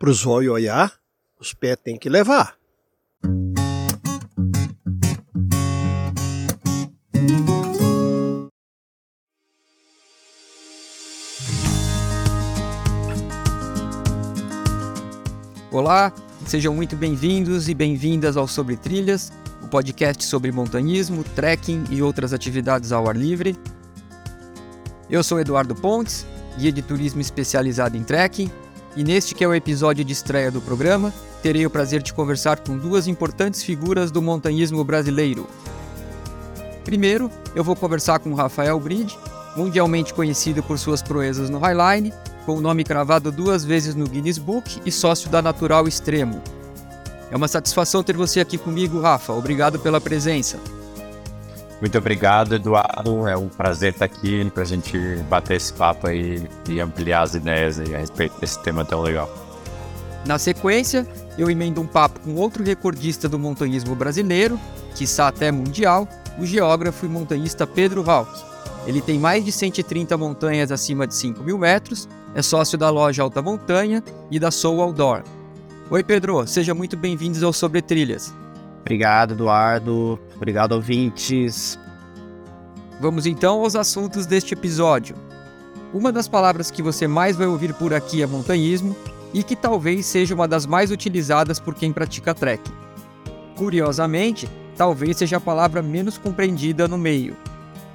Para os olhos olhar, os pés tem que levar. Olá, sejam muito bem-vindos e bem-vindas ao Sobre Trilhas, o podcast sobre montanhismo, trekking e outras atividades ao ar livre. Eu sou Eduardo Pontes, guia de turismo especializado em trekking, e neste que é o episódio de estreia do programa, terei o prazer de conversar com duas importantes figuras do montanhismo brasileiro. Primeiro, eu vou conversar com Rafael Bride, mundialmente conhecido por suas proezas no Highline, com o nome cravado duas vezes no Guinness Book e sócio da Natural Extremo. É uma satisfação ter você aqui comigo, Rafa. Obrigado pela presença. Muito obrigado, Eduardo. É um prazer estar aqui para a gente bater esse papo aí e ampliar as ideias aí a respeito desse tema tão legal. Na sequência, eu emendo um papo com outro recordista do montanhismo brasileiro, quiçá até mundial, o geógrafo e montanhista Pedro Valk. Ele tem mais de 130 montanhas acima de 5 mil metros, é sócio da loja Alta Montanha e da Soul Outdoor. Oi, Pedro, seja muito bem-vindos ao Sobre Trilhas. Obrigado, Eduardo. Obrigado, ouvintes. Vamos então aos assuntos deste episódio. Uma das palavras que você mais vai ouvir por aqui é montanhismo e que talvez seja uma das mais utilizadas por quem pratica trekking. Curiosamente, talvez seja a palavra menos compreendida no meio.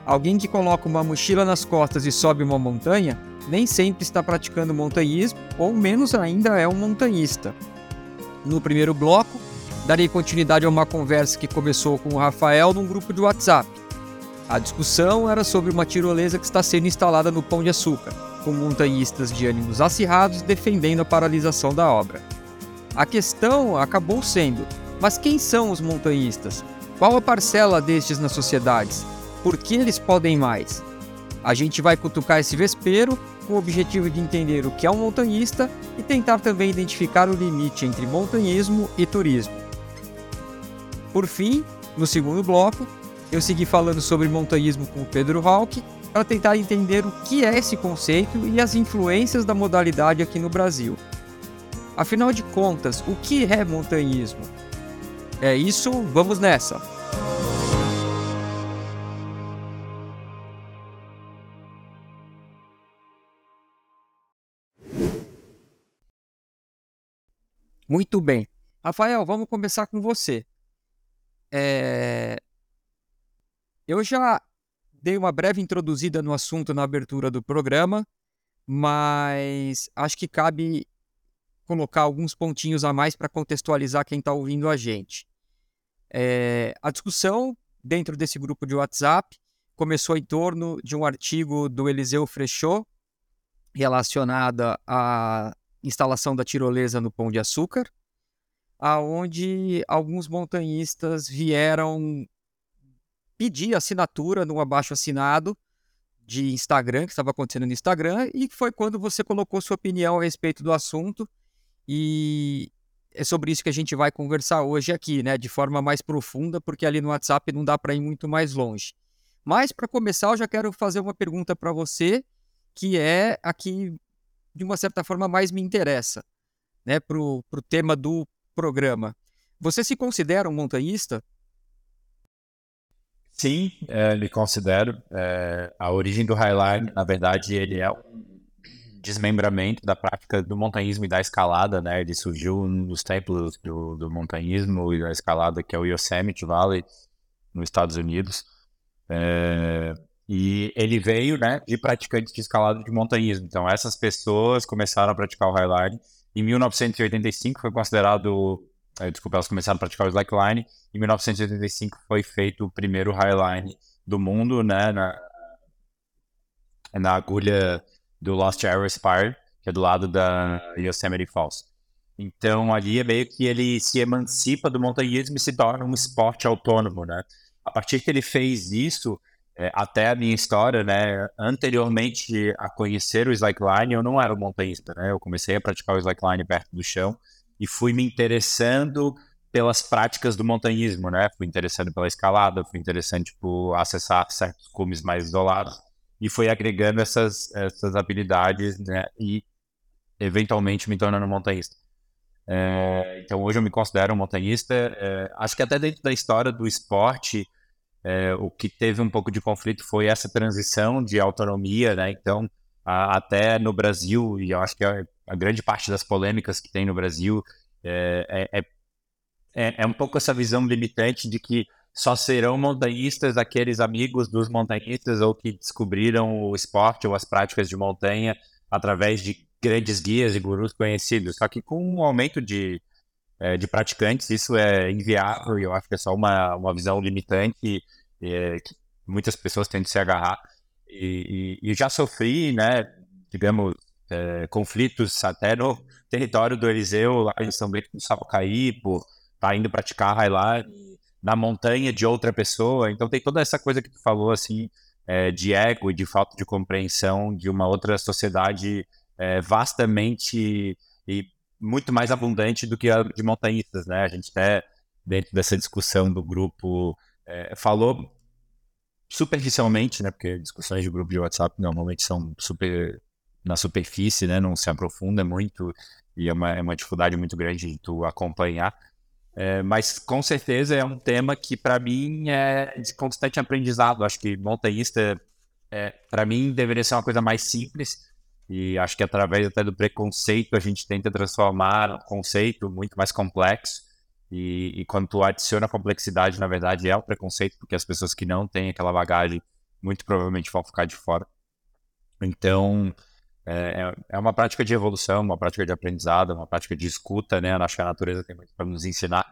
Alguém que coloca uma mochila nas costas e sobe uma montanha nem sempre está praticando montanhismo ou menos ainda é um montanhista. No primeiro bloco, darei continuidade a uma conversa que começou com o Rafael num grupo de WhatsApp. A discussão era sobre uma tirolesa que está sendo instalada no Pão de Açúcar, com montanhistas de ânimos acirrados defendendo a paralisação da obra. A questão acabou sendo: mas quem são os montanhistas? Qual a parcela destes nas sociedades? Por que eles podem mais? A gente vai cutucar esse vespeiro com o objetivo de entender o que é um montanhista e tentar também identificar o limite entre montanhismo e turismo. Por fim, no segundo bloco, eu segui falando sobre montanhismo com o Pedro Hawk para tentar entender o que é esse conceito e as influências da modalidade aqui no Brasil. Afinal de contas, o que é montanhismo? É isso, vamos nessa! Muito bem. Rafael, vamos começar com você. É... Eu já dei uma breve introduzida no assunto na abertura do programa, mas acho que cabe colocar alguns pontinhos a mais para contextualizar quem está ouvindo a gente. É... A discussão dentro desse grupo de WhatsApp começou em torno de um artigo do Eliseu Frechot relacionada à instalação da tirolesa no Pão de Açúcar, aonde alguns montanhistas vieram pedir assinatura no abaixo assinado de Instagram, que estava acontecendo no Instagram, e foi quando você colocou sua opinião a respeito do assunto. E é sobre isso que a gente vai conversar hoje aqui, né, de forma mais profunda, porque ali no WhatsApp não dá para ir muito mais longe. Mas para começar, eu já quero fazer uma pergunta para você, que é aqui de uma certa forma, mais me interessa né, para o tema do programa. Você se considera um montanhista? Sim, é, me considero. É, a origem do Highline, na verdade, ele é um desmembramento da prática do montanhismo e da escalada, né? Ele surgiu nos templos do, do montanhismo e da escalada, que é o Yosemite Valley, nos Estados Unidos. É, e ele veio, né, de praticantes de escalada de montanhismo. Então, essas pessoas começaram a praticar o highline. Em 1985 foi considerado, eh, desculpa, elas começaram a praticar o slackline. Em 1985 foi feito o primeiro highline do mundo, né, na, na agulha do Lost Arrow Spire, que é do lado da Yosemite Falls. Então, ali é meio que ele se emancipa do montanhismo e se torna um esporte autônomo, né? A partir que ele fez isso, é, até a minha história, né? Anteriormente a conhecer o slackline, eu não era um montanhista, né? Eu comecei a praticar o slackline perto do chão e fui me interessando pelas práticas do montanhismo, né? Fui interessando pela escalada, fui interessante por acessar certos cumes mais isolados e fui agregando essas, essas habilidades, né? E eventualmente me tornando montanhista. É, então hoje eu me considero um montanhista. É, acho que até dentro da história do esporte, é, o que teve um pouco de conflito foi essa transição de autonomia, né? Então, a, até no Brasil, e eu acho que a, a, grande parte das polêmicas que tem no Brasil é, é, é, é um pouco essa visão limitante de que só serão montanhistas aqueles amigos dos montanhistas ou que descobriram o esporte ou as práticas de montanha através de grandes guias e gurus conhecidos. Só que com o aumento de, é, de praticantes, isso é inviável e eu acho que é só uma, uma visão limitante é, que muitas pessoas têm de se agarrar. E, e, e já sofri, né, digamos, é, conflitos até no território do Eliseu, lá em São Bento do Sapucaí, por tá indo praticar highline na montanha de outra pessoa. Então tem toda essa coisa que tu falou, assim, é, de ego e de falta de compreensão de uma outra sociedade é, vastamente e muito mais abundante do que a de montanhistas, né? A gente até, dentro dessa discussão do grupo, é, falou superficialmente, né? Porque discussões de grupo de WhatsApp normalmente são super na superfície, né? Não se aprofunda muito e é uma, é uma dificuldade muito grande de tu acompanhar. É, mas com certeza é um tema que para mim é de constante aprendizado. Acho que montanhista, é, para mim, deveria ser uma coisa mais simples. E acho que através até do preconceito a gente tenta transformar um conceito muito mais complexo. E, e quando tu adiciona complexidade, na verdade, é o preconceito, porque as pessoas que não têm aquela bagagem muito provavelmente vão ficar de fora. Então, é, é, é uma prática de evolução, uma prática de aprendizado, uma prática de escuta, né? Acho que a natureza tem muito para nos ensinar.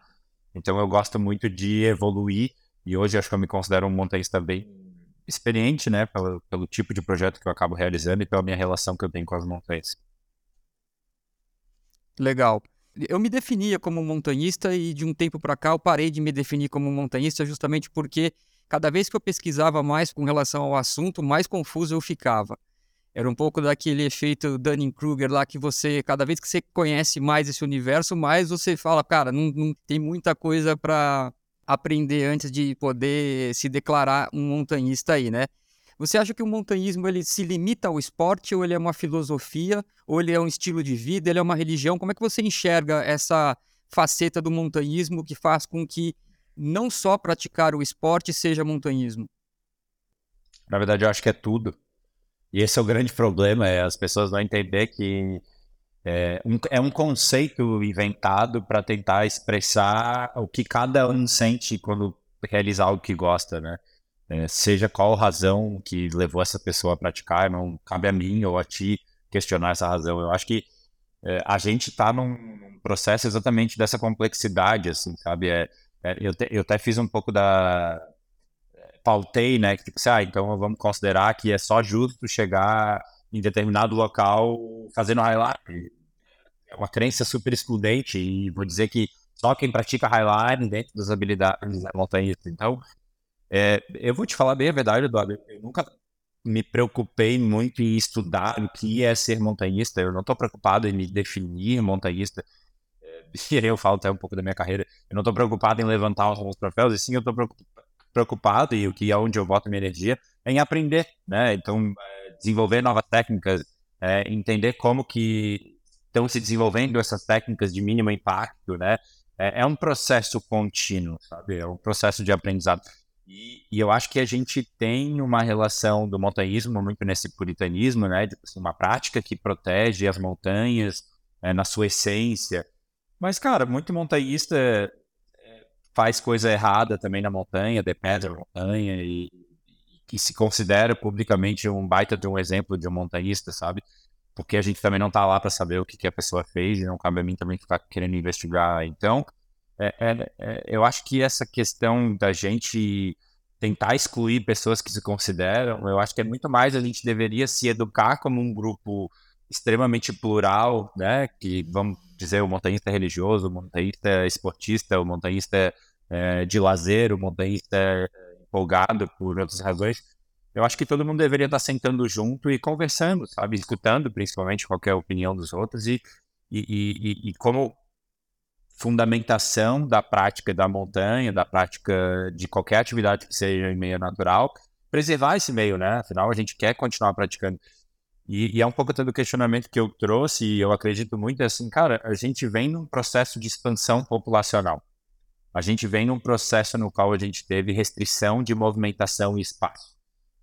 Então eu gosto muito de evoluir e hoje acho que eu me considero um montanhista bem experiente, né? Pelo, pelo tipo de projeto que eu acabo realizando e pela minha relação que eu tenho com as montanhas. Legal. Eu me definia como montanhista e de um tempo para cá eu parei de me definir como montanhista justamente porque cada vez que eu pesquisava mais com relação ao assunto, mais confuso eu ficava. Era um pouco daquele efeito Dunning-Kruger lá que você, cada vez que você conhece mais esse universo, mais você fala, cara, não, não tem muita coisa para aprender antes de poder se declarar um montanhista aí, né? Você acha que o montanhismo ele se limita ao esporte ou ele é uma filosofia ou ele é um estilo de vida, ele é uma religião? Como é que você enxerga essa faceta do montanhismo que faz com que não só praticar o esporte seja montanhismo? Na verdade, eu acho que é tudo. E esse é o grande problema, é as pessoas não entender que é um, é um conceito inventado para tentar expressar o que cada um sente quando realizar algo que gosta, né? É, seja qual razão que levou essa pessoa a praticar, não cabe a mim ou a ti questionar essa razão. Eu acho que é, a gente está num, num, processo exatamente dessa complexidade, assim, sabe? É, é eu, te, eu até fiz um pouco da, pautei, né? Que tipo assim, ah, então vamos considerar que é só justo chegar em determinado local fazendo highlight. É uma crença super excludente e vou dizer que só quem pratica highlight dentro das habilidades é montanhista. Então, é, eu vou te falar bem a verdade, Eduardo. Eu nunca me preocupei muito em estudar o que é ser montanhista. Eu não estou preocupado em me definir montanhista. É, eu falo até um pouco da minha carreira. Eu não estou preocupado em levantar os troféus, e sim eu estou preocupado e o que é onde eu boto minha energia em aprender, né? Então, é, desenvolver novas técnicas, é, entender como que estão se desenvolvendo essas técnicas de mínimo impacto, né? É, é um processo contínuo, sabe? É um processo de aprendizado. E, e, eu acho que a gente tem uma relação do montanhismo muito nesse puritanismo, né? De assim, uma prática que protege as montanhas é, na sua essência. Mas, cara, muito montanhista faz coisa errada também na montanha, depende da montanha e, que se considera publicamente um baita de um exemplo de um montanhista, sabe? Porque a gente também não tá lá para saber o que, que, a pessoa fez e não cabe a mim também ficar querendo investigar. Então, é, é, é, eu acho que essa questão da gente tentar excluir pessoas que se consideram, eu acho que é muito mais a gente deveria se educar como um grupo extremamente plural, né? Que vamos dizer o montanhista religioso, o montanhista esportista, o montanhista é, de lazer, o montanhista empolgado por outras razões. Eu acho que todo mundo deveria estar sentando junto e conversando, sabe? Escutando principalmente qualquer opinião dos outros e, e, e, e como fundamentação da prática da montanha, da prática de qualquer atividade que seja em meio natural, preservar esse meio, né? Afinal, a gente quer continuar praticando. E, e, é um pouco todo o questionamento que eu trouxe, e eu acredito muito, é assim, cara, a gente vem num processo de expansão populacional. A gente vem num processo no qual a gente teve restrição de movimentação e espaço.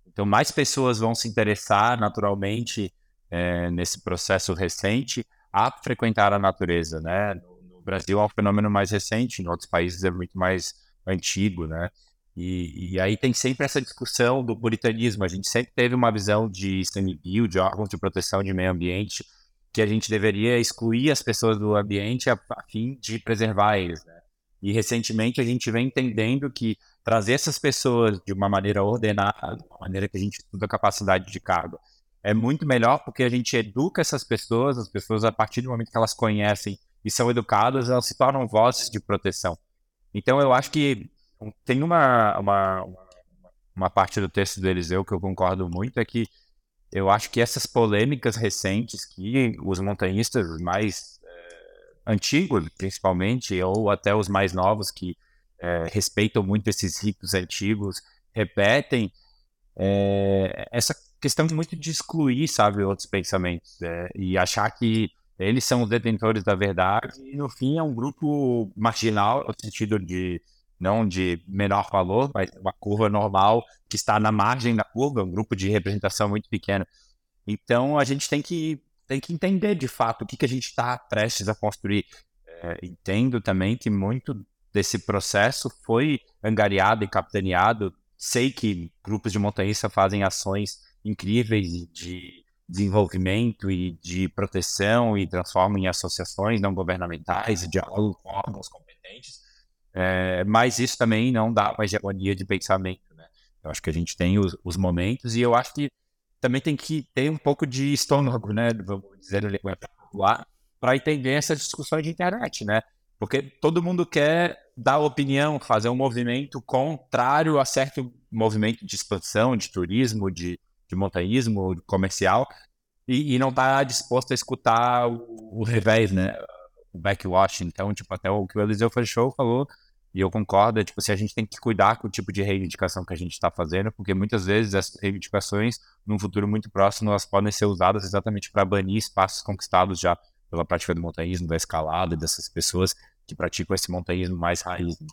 Então, mais pessoas vão se interessar naturalmente é, nesse processo recente a frequentar a natureza, né? No, Brasil é um fenômeno mais recente, em outros países é muito mais antigo, né? E, e, aí tem sempre essa discussão do puritanismo. A gente sempre teve uma visão de CNBio, de órgãos de proteção de meio ambiente, que a gente deveria excluir as pessoas do ambiente a, a fim de preservar eles. Né? E recentemente a gente vem entendendo que trazer essas pessoas de uma maneira ordenada, de uma maneira que a gente estuda a capacidade de carga, é muito melhor porque a gente educa essas pessoas, as pessoas a partir do momento que elas conhecem e são educadas, elas se tornam vozes de proteção. Então eu acho que tem uma, uma, uma parte do texto do Eliseu que eu concordo muito, é que eu acho que essas polêmicas recentes que os montanhistas mais antigos, principalmente, ou até os mais novos que é, respeitam muito esses ritos antigos, repetem é, essa questão muito de excluir, sabe, outros pensamentos e achar que eles são os detentores da verdade e no fim é um grupo marginal no sentido de não de menor valor, mas uma curva normal que está na margem da curva, um grupo de representação muito pequeno. Então a gente tem que, tem que entender de fato o que, que a gente está prestes a construir. É, entendo também que muito desse processo foi angariado e capitaneado. Sei que grupos de montanhista fazem ações incríveis de desenvolvimento e de proteção e transformam em associações não governamentais e dialogam com órgãos competentes é, mas isso também não dá uma hegemonia de pensamento, né? Eu acho que a gente tem os, os, momentos e eu acho que também tem que ter um pouco de estômago, né? Vamos dizer, lá, para entender essas discussões de internet, né? Porque todo mundo quer dar opinião, fazer um movimento contrário a certo movimento de expansão, de turismo, de, de montanhismo, comercial, e, e não está disposto a escutar o, o revés, né? o backwash. Então, tipo, até o que o Eliseu Fechou falou, e eu concordo, é, tipo, se a gente tem que cuidar com o tipo de reivindicação que a gente está fazendo, porque muitas vezes essas reivindicações, num futuro muito próximo, elas podem ser usadas exatamente para banir espaços conquistados já pela prática do montanhismo, da escalada, dessas pessoas que praticam esse montanhismo mais raiz. Né?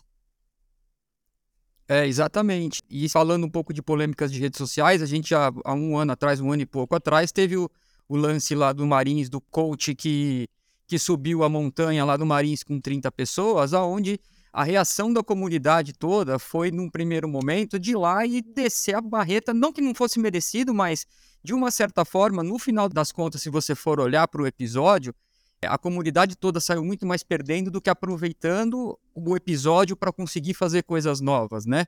É, exatamente. E falando um pouco de polêmicas de redes sociais, a gente já há um ano atrás, um ano e pouco atrás, teve o, o lance lá do Marins, do coach que que subiu a montanha lá do Marins com 30 pessoas, aonde a reação da comunidade toda foi, num primeiro momento, de ir lá e descer a barreta, não que não fosse merecido, mas de uma certa forma, no final das contas, se você for olhar para o episódio, a comunidade toda saiu muito mais perdendo do que aproveitando o episódio para conseguir fazer coisas novas, né?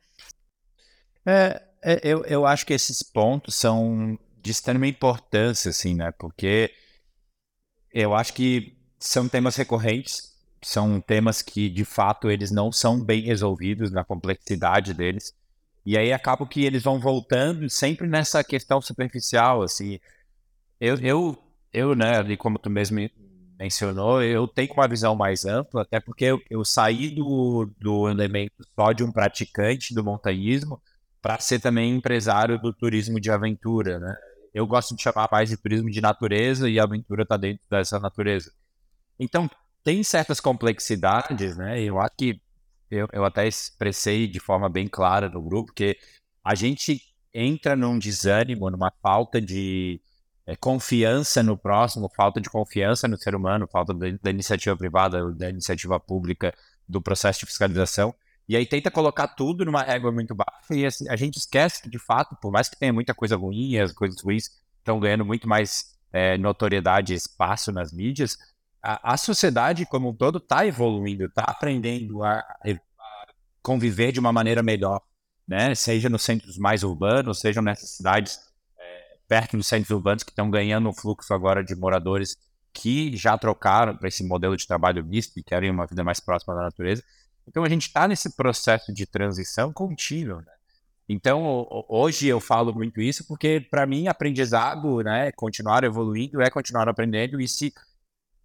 É, é, eu, eu acho que esses pontos são de extrema importância, assim, né? Porque eu acho que são temas recorrentes, são temas que de fato eles não são bem resolvidos na complexidade deles. E aí acaba que eles vão voltando sempre nessa questão superficial, assim. Eu, eu, eu né, ali como tu mesmo mencionou, eu tenho uma visão mais ampla, até porque eu, eu saí do, do elemento só de um praticante do montanhismo para ser também empresário do turismo de aventura, né? Eu gosto de chamar mais de turismo de natureza e aventura está dentro dessa natureza. Então, tem certas complexidades, né? Eu acho que eu, eu até expressei de forma bem clara no grupo que a gente entra num desânimo, numa falta de é, confiança no próximo, falta de confiança no ser humano, falta da, iniciativa privada, da iniciativa pública, do processo de fiscalização. E aí tenta colocar tudo numa régua muito baixa e assim, a gente esquece que, de fato, por mais que tenha muita coisa ruim, as coisas ruins estão ganhando muito mais é, notoriedade e espaço nas mídias, a, a sociedade como um todo está evoluindo, está aprendendo a, a, conviver de uma maneira melhor, né? Seja nos centros mais urbanos, seja nessas cidades é, perto dos centros urbanos que estão ganhando um fluxo agora de moradores que já trocaram para esse modelo de trabalho misto e querem uma vida mais próxima da natureza. Então a gente está nesse processo de transição contínuo, né? Então, hoje eu falo muito isso porque, para mim, aprendizado, né, continuar evoluindo é continuar aprendendo e se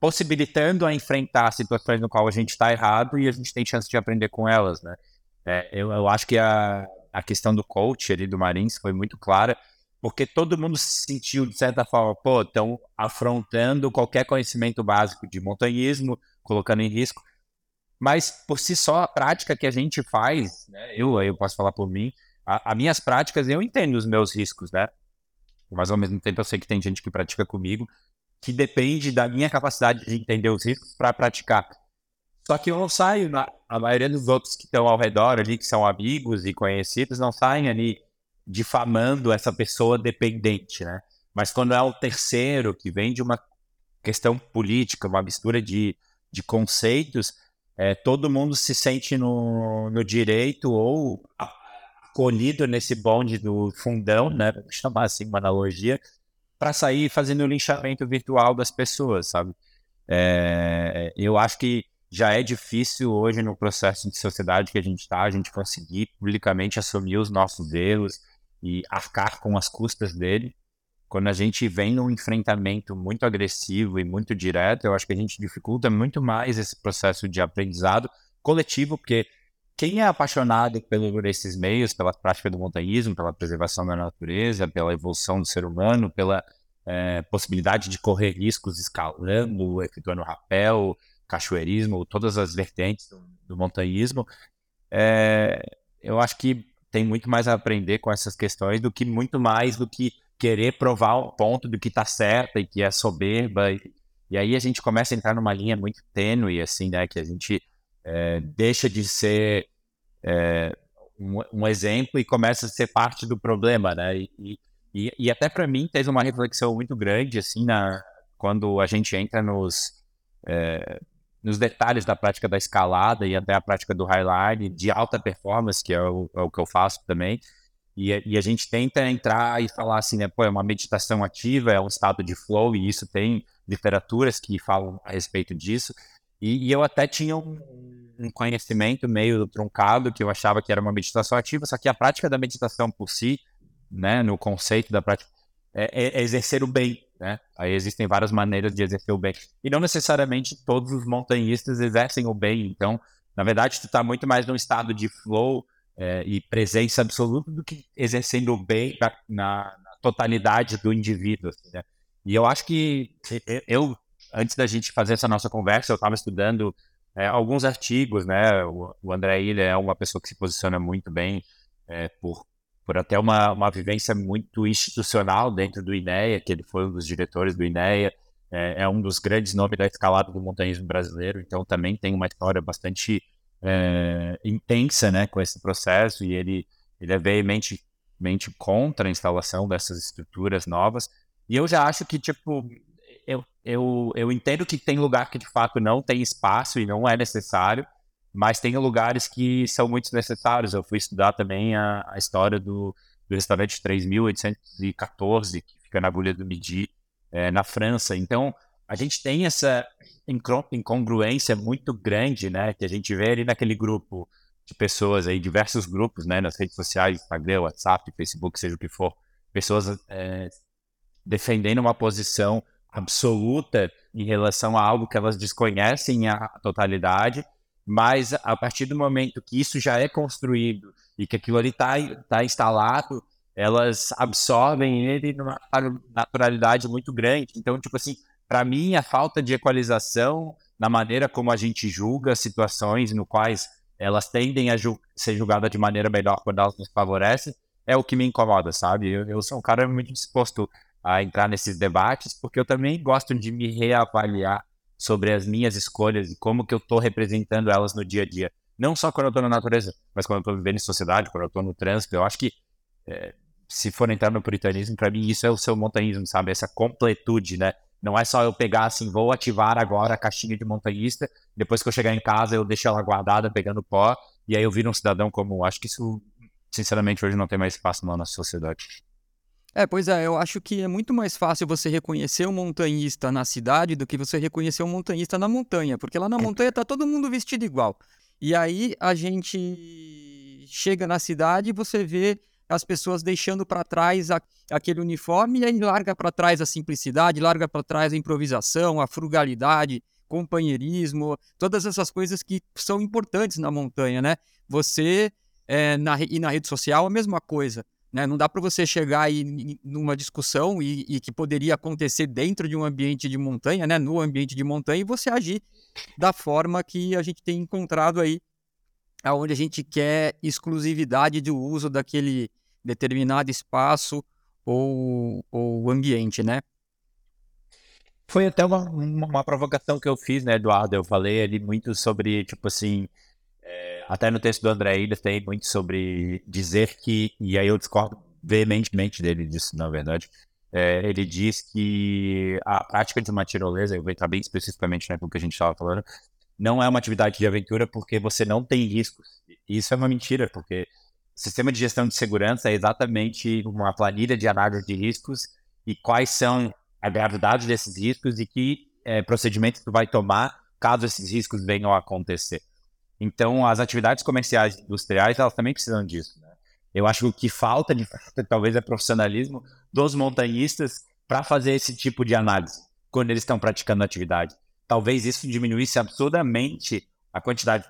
possibilitando a enfrentar situações no qual a gente está errado e a gente tem chance de aprender com elas, né? É, eu, eu, acho que a, a questão do coach ali do Marins foi muito clara, porque todo mundo se sentiu, de certa forma, pô, estão afrontando qualquer conhecimento básico de montanhismo, colocando em risco. Mas, por si só, a prática que a gente faz, né, eu, eu posso falar por mim, as minhas práticas, eu entendo os meus riscos, né? Mas, ao mesmo tempo, eu sei que tem gente que pratica comigo, que depende da minha capacidade de entender os riscos para praticar. Só que eu não saio, na, a maioria dos outros que estão ao redor ali, que são amigos e conhecidos, não saem ali difamando essa pessoa dependente, né? Mas quando é o terceiro que vem de uma questão política, uma mistura de, de conceitos, é, todo mundo se sente no, no direito ou acolhido nesse bonde do fundão, né? Chamar assim uma analogia, para sair fazendo o linchamento virtual das pessoas, sabe? É, eu acho que já é difícil hoje no processo de sociedade que a gente está, a gente conseguir publicamente assumir os nossos erros e arcar com as custas dele. Quando a gente vem num enfrentamento muito agressivo e muito direto, eu acho que a gente dificulta muito mais esse processo de aprendizado coletivo, porque quem é apaixonado por esses meios, pela prática do montanhismo, pela preservação da natureza, pela evolução do ser humano, pela é, possibilidade de correr riscos escalando, efetuando rapel, cachoeirismo, todas as vertentes do, do montanhismo, é, eu acho que tem muito mais a aprender com essas questões do que muito mais do que querer provar um ponto do que está certo e que é soberba. E, e, aí a gente começa a entrar numa linha muito tênue, assim, né? Que a gente é, deixa de ser é, um, um, exemplo e começa a ser parte do problema, né? E, e, e até para mim teve uma reflexão muito grande, assim, na, quando a gente entra nos, é, nos detalhes da prática da escalada e até a prática do highline, de alta performance, que é o, é o que eu faço também. E, e, a gente tenta entrar e falar assim, né, pô, é uma meditação ativa, é um estado de flow, e isso tem literaturas que falam a respeito disso. E, e eu até tinha um, um, conhecimento meio truncado, que eu achava que era uma meditação ativa, só que a prática da meditação por si, né, no conceito da prática, é, é, é exercer o bem, né? Aí existem várias maneiras de exercer o bem. E não necessariamente todos os montanhistas exercem o bem. Então, na verdade, tu está muito mais num estado de flow é, e presença absoluta do que exercendo o bem na, na, totalidade do indivíduo. Assim, né? E eu acho que eu, antes da gente fazer essa nossa conversa, eu estava estudando é, alguns artigos, né? O, o André Ilha é uma pessoa que se posiciona muito bem é, por por até uma, uma vivência muito institucional dentro do INEA, que ele foi um dos diretores do INEA, é, é um dos grandes nomes da escalada do montanhismo brasileiro, então também tem uma história bastante é, intensa né, com esse processo, e ele, ele é veementemente contra a instalação dessas estruturas novas, e eu já acho que, tipo, eu, eu, entendo que tem lugar que de fato não tem espaço e não é necessário, mas tem lugares que são muito necessários. Eu fui estudar também a, a história do, do restaurante 3814, que fica na agulha do Midi, é, na França. Então, a gente tem essa incongruência muito grande, né, que a gente vê ali naquele grupo de pessoas aí, diversos grupos, né, nas redes sociais, Instagram, WhatsApp, Facebook, seja o que for, pessoas é, defendendo uma posição absoluta em relação a algo que elas desconhecem a totalidade mas a partir do momento que isso já é construído e que aquilo ali está tá instalado, elas absorvem ele numa naturalidade muito grande. Então, tipo assim, para mim, a falta de equalização na maneira como a gente julga situações no quais elas tendem a ju ser julgadas de maneira melhor quando elas nos favorecem, é o que me incomoda, sabe? Eu, eu sou um cara muito disposto a entrar nesses debates, porque eu também gosto de me reavaliar sobre as minhas escolhas e como que eu estou representando elas no dia a dia. Não só quando eu estou na natureza, mas quando eu estou vivendo em sociedade, quando eu estou no trânsito. Eu acho que, é, se for entrar no puritanismo, para mim isso é o seu montanhismo, sabe? Essa completude, né? Não é só eu pegar assim, vou ativar agora a caixinha de montanhista, depois que eu chegar em casa eu deixo ela guardada pegando pó, e aí eu viro um cidadão comum. Acho que isso, sinceramente, hoje não tem mais espaço na sociedade. É, pois é, eu acho que é muito mais fácil você reconhecer um montanhista na cidade do que você reconhecer um montanhista na montanha, porque lá na montanha tá todo mundo vestido igual. E aí a gente chega na cidade e você vê as pessoas deixando para trás a, aquele uniforme e aí larga para trás a simplicidade, larga para trás a improvisação, a frugalidade, companheirismo, todas essas coisas que são importantes na montanha, né? Você é, na, e na rede social a mesma coisa Né? Não dá para você chegar aí numa discussão e, e, que poderia acontecer dentro de um ambiente de montanha, né? no ambiente de montanha, e você agir da forma que a gente tem encontrado aí, onde a gente quer exclusividade do uso daquele determinado espaço ou, ou ambiente, né? Foi até uma, uma, provocação que eu fiz, né, Eduardo? Eu falei ali muito sobre, tipo assim, até no texto do André ele tem muito sobre dizer que, e aí eu discordo veementemente dele disso, na verdade. É, ele diz que a prática de uma tirolesa, eu vou entrar bem especificamente naquilo que a gente estava falando, não é uma atividade de aventura porque você não tem riscos. Isso é uma mentira, porque sistema de gestão de segurança é exatamente uma planilha de análise de riscos e quais são a gravidade desses riscos e que é, procedimentos tu vai tomar caso esses riscos venham a acontecer. Então, as atividades comerciais e industriais, elas também precisam disso. Né? Eu acho que o que falta, de fato, talvez é profissionalismo dos montanhistas para fazer esse tipo de análise quando eles estão praticando atividade. Talvez isso diminuísse absurdamente a quantidade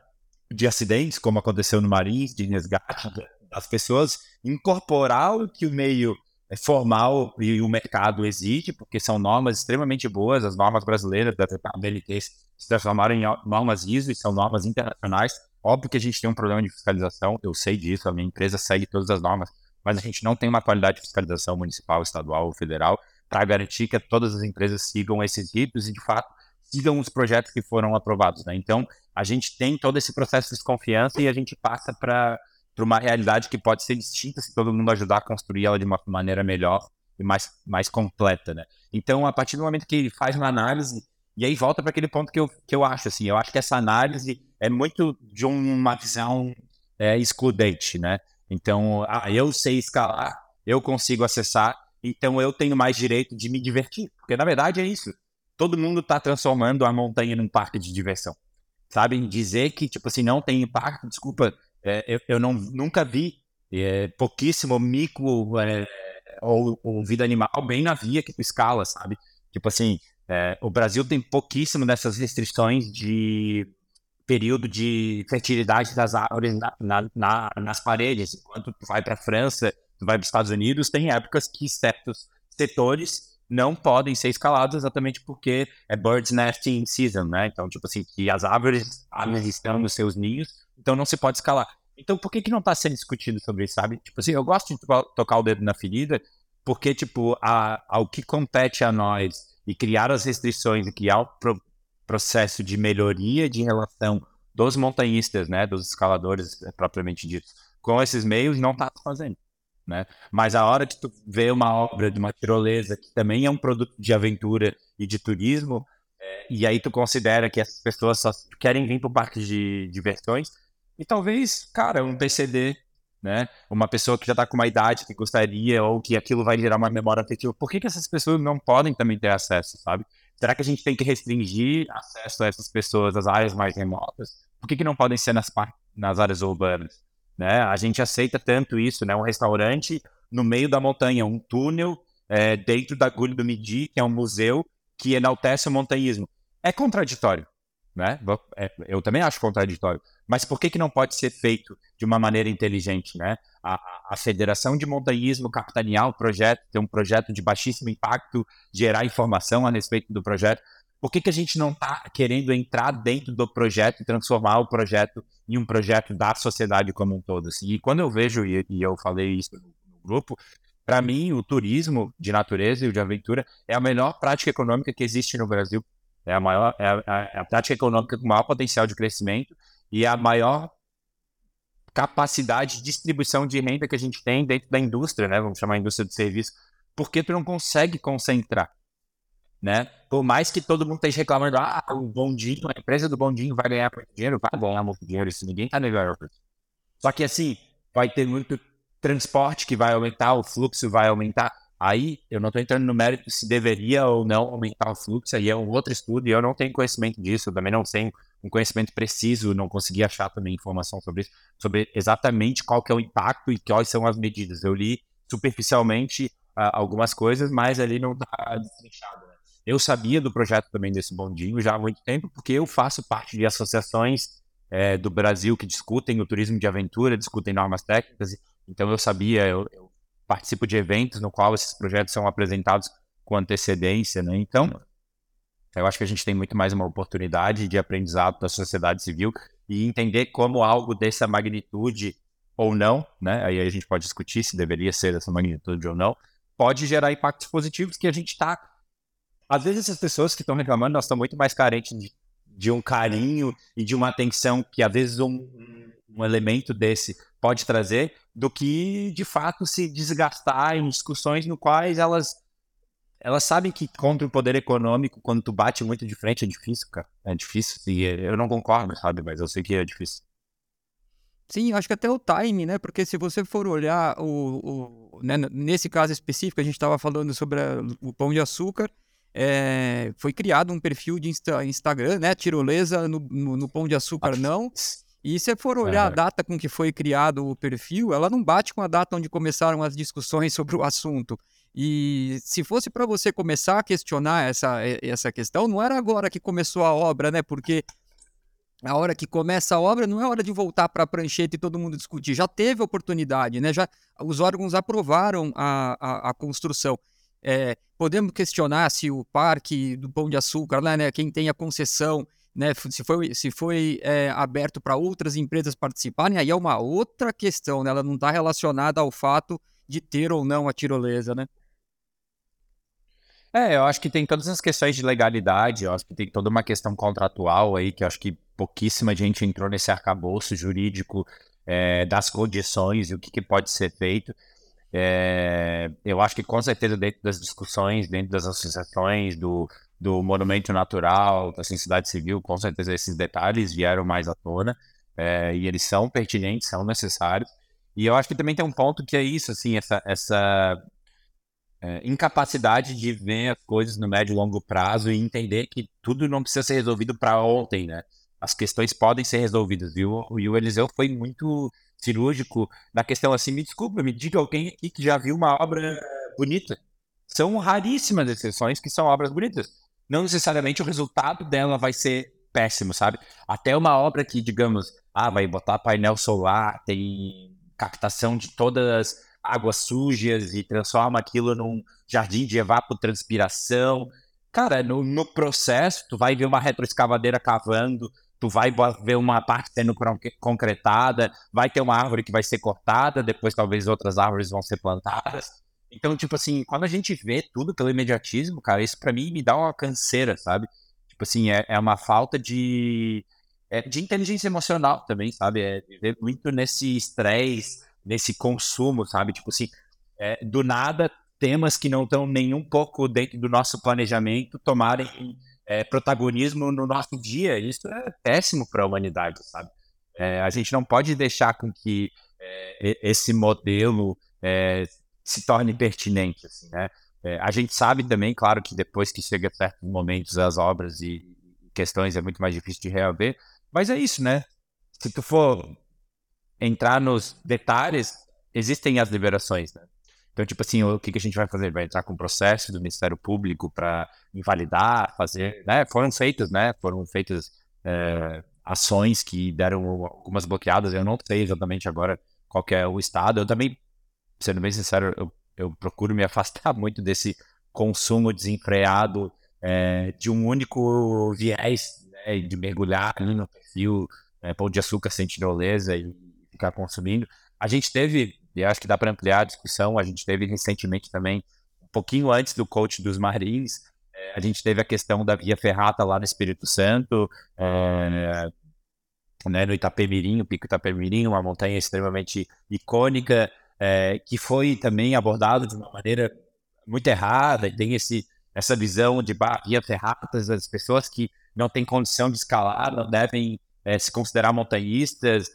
de acidentes, como aconteceu no Marins, de resgate, das pessoas incorporar o que o meio formal e o mercado exige, porque são normas extremamente boas, as normas brasileiras da BNT se transformaram em normas ISO e são normas internacionais. Óbvio que a gente tem um problema de fiscalização, eu sei disso, a minha empresa segue todas as normas, mas a gente não tem uma qualidade de fiscalização municipal, estadual ou federal para garantir que todas as empresas sigam esses ritos e, de fato, sigam os projetos que foram aprovados. Né? Então, a gente tem todo esse processo de desconfiança e a gente passa para para uma realidade que pode ser distinta se todo mundo ajudar a construir ela de uma maneira melhor e mais, mais completa, né? Então, a partir do momento que ele faz uma análise, e aí volta para aquele ponto que eu, que eu acho, assim, eu acho que essa análise é muito de uma visão é, excludente, né? Então, ah, eu sei escalar, eu consigo acessar, então eu tenho mais direito de me divertir, porque na verdade é isso. Todo mundo está transformando a montanha num parque de diversão, sabe? Dizer que, tipo assim, não tem impacto, desculpa, é, eu, eu não, nunca vi é, pouquíssimo mico é, ou, ou, vida animal bem na via que tu escala, sabe? Tipo assim, é, o Brasil tem pouquíssimo dessas restrições de período de fertilidade das árvores na, na, na, nas paredes. Enquanto tu vai para a França, tu vai para os Estados Unidos, tem épocas que certos setores não podem ser escalados exatamente porque é birds nesting season, né? Então, tipo assim, que as árvores, árvores estão nos seus ninhos então não se pode escalar. Então por que, que não está sendo discutido sobre isso, sabe? Tipo assim, eu gosto de tocar o dedo na ferida, porque, tipo, a, ao que compete a nós e criar as restrições e criar o pro, processo de melhoria de relação dos montanhistas, né, dos escaladores eh, propriamente ditos, com esses meios, não está fazendo. Né? Mas a hora que tu vê uma obra de uma tirolesa, que também é um produto de aventura e de turismo, é, e aí tu considera que essas pessoas só querem vir para o parque de diversões, e talvez, cara, um PCD, né? Uma pessoa que já está com uma idade que gostaria, ou que aquilo vai gerar uma memória afetiva. Por que, que essas pessoas não podem também ter acesso, sabe? Será que a gente tem que restringir acesso a essas pessoas às áreas mais remotas? Por que, que não podem ser nas, nas áreas urbanas? Né? A gente aceita tanto isso, né? Um restaurante no meio da montanha, um túnel é, dentro da Agulha do Midi, que é um museu que enaltece o montanhismo. É contraditório, né? É, eu também acho contraditório. Mas por que, que não pode ser feito de uma maneira inteligente, né? A, a Federação de Montanhismo capitanear o projeto, ter um projeto de baixíssimo impacto, gerar informação a respeito do projeto. Por que, que a gente não está querendo entrar dentro do projeto e transformar o projeto em um projeto da sociedade como um todo? Assim? E quando eu vejo, e, e eu falei isso no, no grupo, para mim, o turismo de natureza e o de aventura é a melhor prática econômica que existe no Brasil. É a maior, é a, é a prática econômica com maior potencial de crescimento e a maior capacidade de distribuição de renda que a gente tem dentro da indústria, né? Vamos chamar a indústria de serviço, porque tu não consegue concentrar, né? Por mais que todo mundo esteja reclamando, ah, o bondinho, a empresa do bondinho vai ganhar muito dinheiro, vai ganhar muito dinheiro, isso ninguém tá negando. Só que assim, vai ter muito transporte que vai aumentar, o fluxo vai aumentar. Aí eu não estou entrando no mérito se deveria ou não aumentar o fluxo, aí é um outro estudo e eu não tenho conhecimento disso, eu também não tenho um conhecimento preciso, não consegui achar também informação sobre isso, sobre exatamente qual que é o impacto e quais são as medidas. Eu li superficialmente uh, algumas coisas, mas ali não está destrinchado. Né? Eu sabia do projeto também desse bondinho já há muito tempo, porque eu faço parte de associações é, do Brasil que discutem o turismo de aventura, discutem normas técnicas, então eu sabia, eu, eu participo de eventos no qual esses projetos são apresentados com antecedência, né? Então, eu acho que a gente tem muito mais uma oportunidade de aprendizado da sociedade civil e entender como algo dessa magnitude ou não, né? Aí a gente pode discutir se deveria ser dessa magnitude ou não, pode gerar impactos positivos que a gente está. Às vezes essas pessoas que estão reclamando, nós estamos muito mais carentes de, de, um carinho e de uma atenção que às vezes um, um elemento desse pode trazer, do que de fato se desgastar em discussões no quais elas elas sabem que contra o poder econômico, quando tu bate muito de frente, é difícil, cara. É difícil. E eu não concordo, sabe? Mas eu sei que é difícil. Sim, acho que até o time, né? Porque se você for olhar o, o né? nesse caso específico, a gente estava falando sobre a, o pão de açúcar. É, foi criado um perfil de Insta, Instagram, né? Tirolesa no, no, no pão de açúcar, não. E se for olhar uhum. a data com que foi criado o perfil, ela não bate com a data onde começaram as discussões sobre o assunto. E se fosse para você começar a questionar essa, essa questão, não era agora que começou a obra, né? Porque a hora que começa a obra não é hora de voltar para a prancheta e todo mundo discutir. Já teve oportunidade, né? Já os órgãos aprovaram a, a, a construção. É, podemos questionar se o parque do Pão de Açúcar, né, né quem tem a concessão, né, se foi, se foi é, aberto para outras empresas participarem, aí é uma outra questão, né? Ela não está relacionada ao fato de ter ou não a tirolesa, né? É, eu acho que tem todas as questões de legalidade, eu acho que tem toda uma questão contratual aí, que eu acho que pouquíssima gente entrou nesse arcabouço jurídico é, das condições e o que, que pode ser feito. É, eu acho que com certeza dentro das discussões, dentro das associações, do, do monumento natural, da sociedade civil, com certeza esses detalhes vieram mais à tona é, e eles são pertinentes, são necessários. E eu acho que também tem um ponto que é isso, assim, essa, essa é, incapacidade de ver as coisas no médio e longo prazo e entender que tudo não precisa ser resolvido para ontem, né? As questões podem ser resolvidas, viu? E o Eliseu foi muito cirúrgico na questão assim, me desculpa, me diga alguém aqui que já viu uma obra bonita. São raríssimas exceções que são obras bonitas. Não necessariamente o resultado dela vai ser péssimo, sabe? Até uma obra que, digamos, ah, vai botar painel solar, tem captação de todas águas sujas e transforma aquilo num jardim de evapotranspiração. Cara, no, no processo, tu vai ver uma retroescavadeira cavando, tu vai ver uma parte sendo concretada, vai ter uma árvore que vai ser cortada, depois talvez outras árvores vão ser plantadas. Então, tipo assim, quando a gente vê tudo pelo imediatismo, cara, isso para mim me dá uma canseira, sabe? Tipo assim, é, é uma falta de, é, de inteligência emocional também, sabe? É viver muito nesse estresse, nesse consumo, sabe? Tipo assim, é, do nada, temas que não estão nem um pouco dentro do nosso planejamento tomarem é, protagonismo no nosso dia. Isso é péssimo para a humanidade, sabe? É, a gente não pode deixar com que é, esse modelo é, se torne pertinente, assim, né? É, a gente sabe também, claro, que depois que chega certos momentos as obras e questões é muito mais difícil de reaver, mas é isso, né? Se tu for entrar nos detalhes, existem as liberações, né? Então, tipo assim, o que, que a gente vai fazer? Vai entrar com o processo do Ministério Público para invalidar, fazer, né? Foram feitas, né? Foram feitas é, ações que deram algumas bloqueadas. Eu não sei exatamente agora qual é o estado. Eu também, sendo bem sincero, eu, eu procuro me afastar muito desse consumo desenfreado é, de um único viés, né? De mergulhar no perfil é, pão de açúcar sentinolesa e ficar consumindo. A gente teve, e acho que dá para ampliar a discussão, a gente teve recentemente também, um pouquinho antes do coach dos Marins, é, a gente teve a questão da via ferrata lá no Espírito Santo, é, né, no Itapemirim, o Pico Itapemirim, uma montanha extremamente icônica, é, que foi também abordado de uma maneira muito errada, e tem esse, essa visão de bah, via ferratas, as pessoas que não têm condição de escalar não devem é, se considerar montanhistas,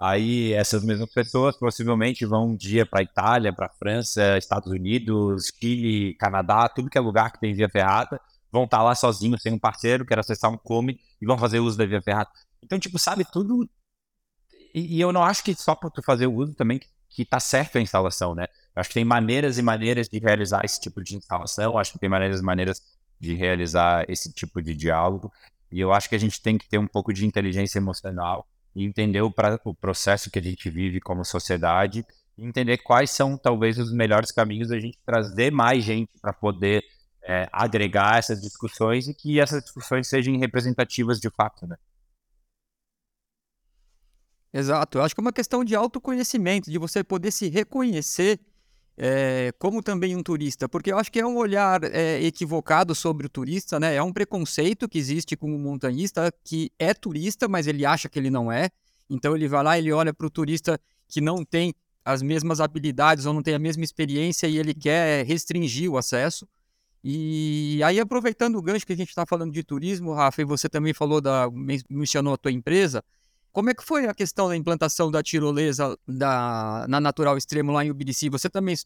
Aí essas mesmas pessoas possivelmente vão um dia para Itália, para França, Estados Unidos, Chile, Canadá, tudo que é lugar que tem via ferrata, vão estar tá lá sozinhos, sem um parceiro, quer acessar um come e vão fazer uso da via ferrata. Então, tipo, sabe, tudo. E, e eu não acho que só para tu fazer o uso também que tá certo a instalação, né? Eu acho que tem maneiras e maneiras de realizar esse tipo de instalação, acho que tem maneiras e maneiras de realizar esse tipo de diálogo. E eu acho que a gente tem que ter um pouco de inteligência emocional e entender o, pra, o processo que a gente vive como sociedade e entender quais são talvez os melhores caminhos da gente trazer mais gente para poder é, agregar essas discussões e que essas discussões sejam representativas de fato, né? Exato, eu acho que é uma questão de autoconhecimento, de você poder se reconhecer é, como também um turista, porque eu acho que é um olhar é, equivocado sobre o turista, né? É um preconceito que existe com o montanhista que é turista, mas ele acha que ele não é. Então ele vai lá, ele olha para o turista que não tem as mesmas habilidades ou não tem a mesma experiência e ele quer restringir o acesso. E aí, aproveitando o gancho que a gente está falando de turismo, Rafa, e você também falou da. mencionou a tua empresa. Como é que foi a questão da implantação da tirolesa da, na Natural Extremo lá em Ubirici? Você também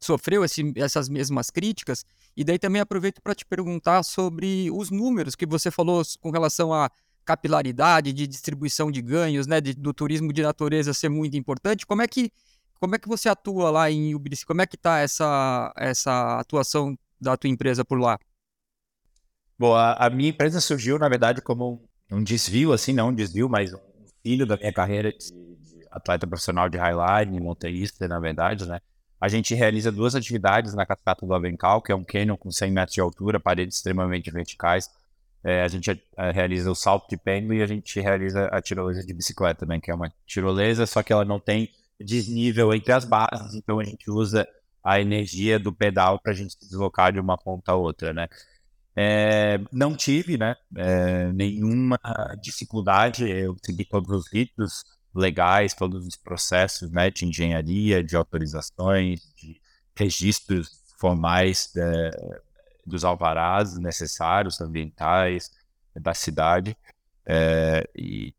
sofreu esse, essas mesmas críticas? E daí também aproveito para te perguntar sobre os números que você falou com relação à capilaridade de distribuição de ganhos, né, de, do turismo de natureza ser muito importante. Como é que como é que você atua lá em Ubirici? Como é que está essa essa atuação da tua empresa por lá? Bom, a, a minha empresa surgiu na verdade como um desvio, assim, não um desvio, mas um filho da minha carreira de, atleta profissional de highline, montanhista, na verdade, né? A gente realiza duas atividades na Cascata do Avencal, que é um canyon com 100 metros de altura, paredes extremamente verticais. É, a gente é, realiza o salto de pêndulo e a gente realiza a tirolesa de bicicleta também, que é uma tirolesa, só que ela não tem desnível entre as bases, então a gente usa a energia do pedal para a gente se deslocar de uma ponta a outra, né? É, não tive né, é, nenhuma dificuldade, eu segui todos os ritos legais, todos os processos né, de engenharia, de autorizações, de registros formais é, dos alvarás necessários, ambientais, da cidade. É, e,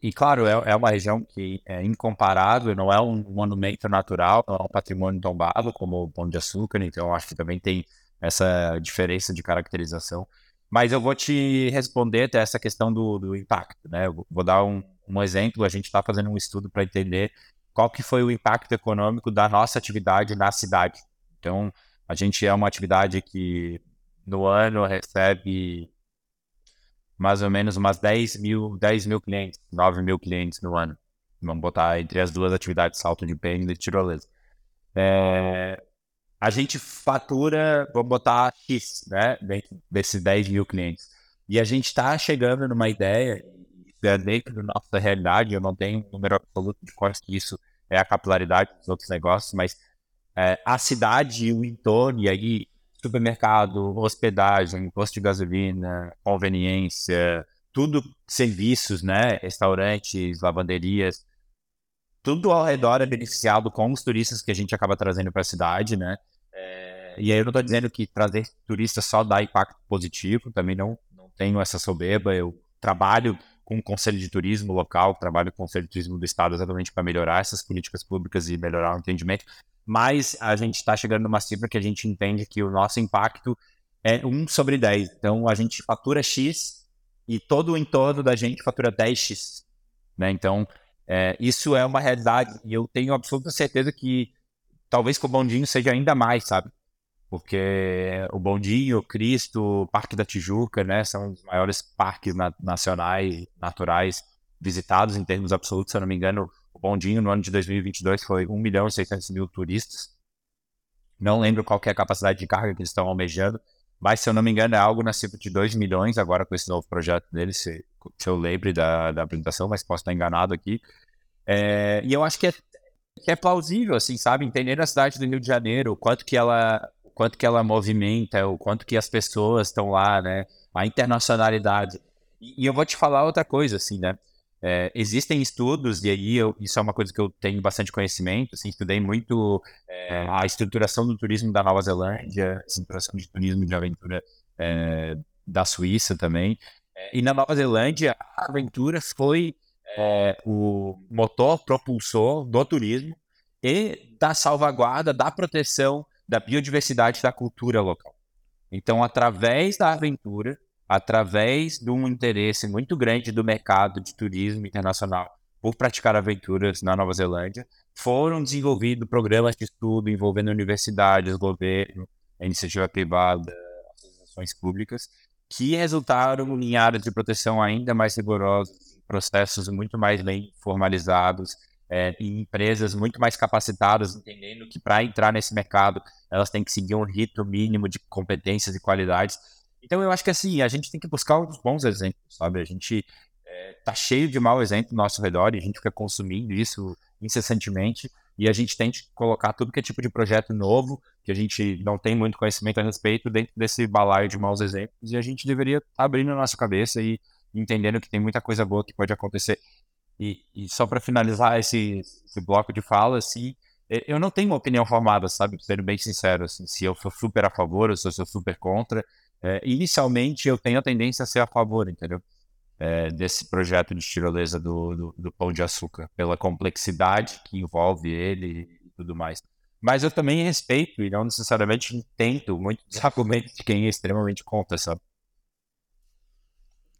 e, claro, é, é, uma região que é incomparável, não é um monumento natural, não é um patrimônio tombado como o Pão de Açúcar, então acho que também tem essa diferença de caracterização. Mas eu vou te responder até essa questão do, do impacto, né? Eu vou dar um, um exemplo, a gente está fazendo um estudo para entender qual que foi o impacto econômico da nossa atividade na cidade. Então, a gente é uma atividade que no ano recebe mais ou menos umas 10 mil, 10 mil clientes, 9 mil clientes no ano. Vamos botar entre as duas atividades, salto de pêndulo e tirolesa. É, a gente fatura, vamos botar X, né, dentro desses 10 mil clientes. E a gente está chegando numa ideia, dentro da nossa realidade, eu não tenho um número absoluto de quanto isso é a capilaridade dos outros negócios, mas é, a cidade e o entorno, e aí supermercado, hospedagem, posto de gasolina, conveniência, tudo serviços, né, restaurantes, lavanderias, tudo ao redor é beneficiado com os turistas que a gente acaba trazendo para a cidade, né? E aí eu não estou dizendo que trazer turistas só dá impacto positivo, também não, não tenho essa soberba. Eu trabalho com o Conselho de Turismo local, trabalho com o Conselho de Turismo do Estado exatamente para melhorar essas políticas públicas e melhorar o entendimento. Mas a gente está chegando numa cifra que a gente entende que o nosso impacto é 1 sobre 10. Então a gente fatura X e todo o entorno da gente fatura 10X. Né? Então é, isso é uma realidade e eu tenho absoluta certeza que talvez com o Bondinho seja ainda mais, sabe? Porque o Bondinho, o Cristo, o Parque da Tijuca, né, são os maiores parques na nacionais, naturais visitados em termos absolutos, se eu não me engano, o Bondinho no ano de 2022 foi 1 milhão e 600 mil turistas. Não lembro qual é a capacidade de carga que eles estão almejando, mas se eu não me engano é algo na cifra de 2 milhões agora com esse novo projeto deles, se, se eu lembre da, da apresentação, mas posso estar enganado aqui. É, e eu acho que é, que é plausível, assim, sabe? Entender a cidade do Rio de Janeiro, o quanto que ela, quanto que ela movimenta, o quanto que as pessoas estão lá, né? A internacionalidade. E, eu vou te falar outra coisa, assim, né? É, existem estudos, e aí eu, isso é uma coisa que eu tenho bastante conhecimento, assim, estudei muito é, a estruturação do turismo da Nova Zelândia, a estruturação de turismo de aventura é, da Suíça também. É, e na Nova Zelândia, a aventura foi é, o motor propulsor do turismo e da salvaguarda, da proteção da biodiversidade da cultura local. Então, através da aventura, através de um interesse muito grande do mercado de turismo internacional por praticar aventuras na Nova Zelândia, foram desenvolvidos programas de estudo envolvendo universidades, governo, iniciativa privada, associações públicas, que resultaram em áreas de proteção ainda mais rigorosas, processos muito mais bem formalizados é, em empresas muito mais capacitadas, entendendo que para entrar nesse mercado elas têm que seguir um rito mínimo de competências e qualidades. Então eu acho que assim, a gente tem que buscar os bons exemplos, sabe? A gente é, tá cheio de mau exemplo ao nosso redor e a gente fica consumindo isso incessantemente e a gente tente colocar tudo que é tipo de projeto novo, que a gente não tem muito conhecimento a respeito, dentro desse balaio de maus exemplos, e a gente deveria tá abrindo a nossa cabeça e entendendo que tem muita coisa boa que pode acontecer. E, e só para finalizar esse, esse, bloco de fala, assim, eu não tenho uma opinião formada, sabe? Sendo bem sincero, assim, se eu sou super a favor ou se eu sou super contra. É, inicialmente, eu tenho a tendência a ser a favor, entendeu? É, desse projeto de tirolesa do, do, do, Pão de Açúcar, pela complexidade que envolve ele e tudo mais. Mas eu também respeito e não necessariamente entendo muito dos argumentos de quem é extremamente contra, sabe?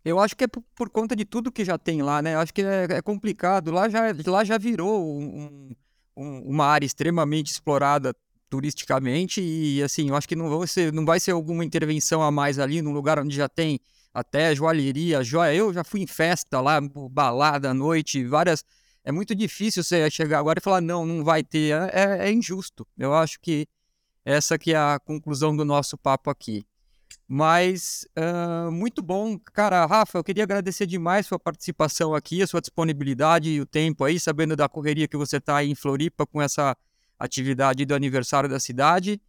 Eu acho que é por, conta de tudo que já tem lá, né? Eu acho que é, é complicado. Lá já, lá já virou um, um, uma área extremamente explorada turisticamente e assim, eu acho que não vai ser, não vai ser alguma intervenção a mais ali num lugar onde já tem até joalheria, joia. Eu já fui em festa lá, balada à noite, várias. É muito difícil você chegar agora e falar não, não vai ter. É, é injusto. Eu acho que essa que é a conclusão do nosso papo aqui. Mas uh, muito bom. Cara, Rafa, eu queria agradecer demais sua participação aqui, a sua disponibilidade e o tempo aí, sabendo da correria que você está aí em Floripa com essa atividade do aniversário da cidade.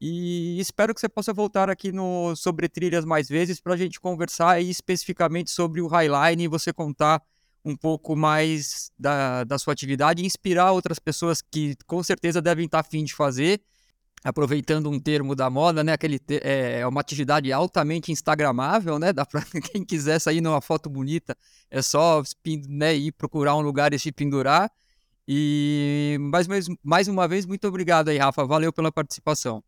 E espero que você possa voltar aqui no Sobre Trilhas mais vezes para a gente conversar aí especificamente sobre o Highline e você contar um pouco mais da, da sua atividade inspirar outras pessoas que com certeza devem estar tá afim de fazer aproveitando um termo da moda, né? Aquele é, é uma atividade altamente instagramável, né? Dá para quem quiser sair numa foto bonita, é só né, ir procurar um lugar e se pendurar. E mais, mais, uma vez, muito obrigado aí, Rafa. Valeu pela participação.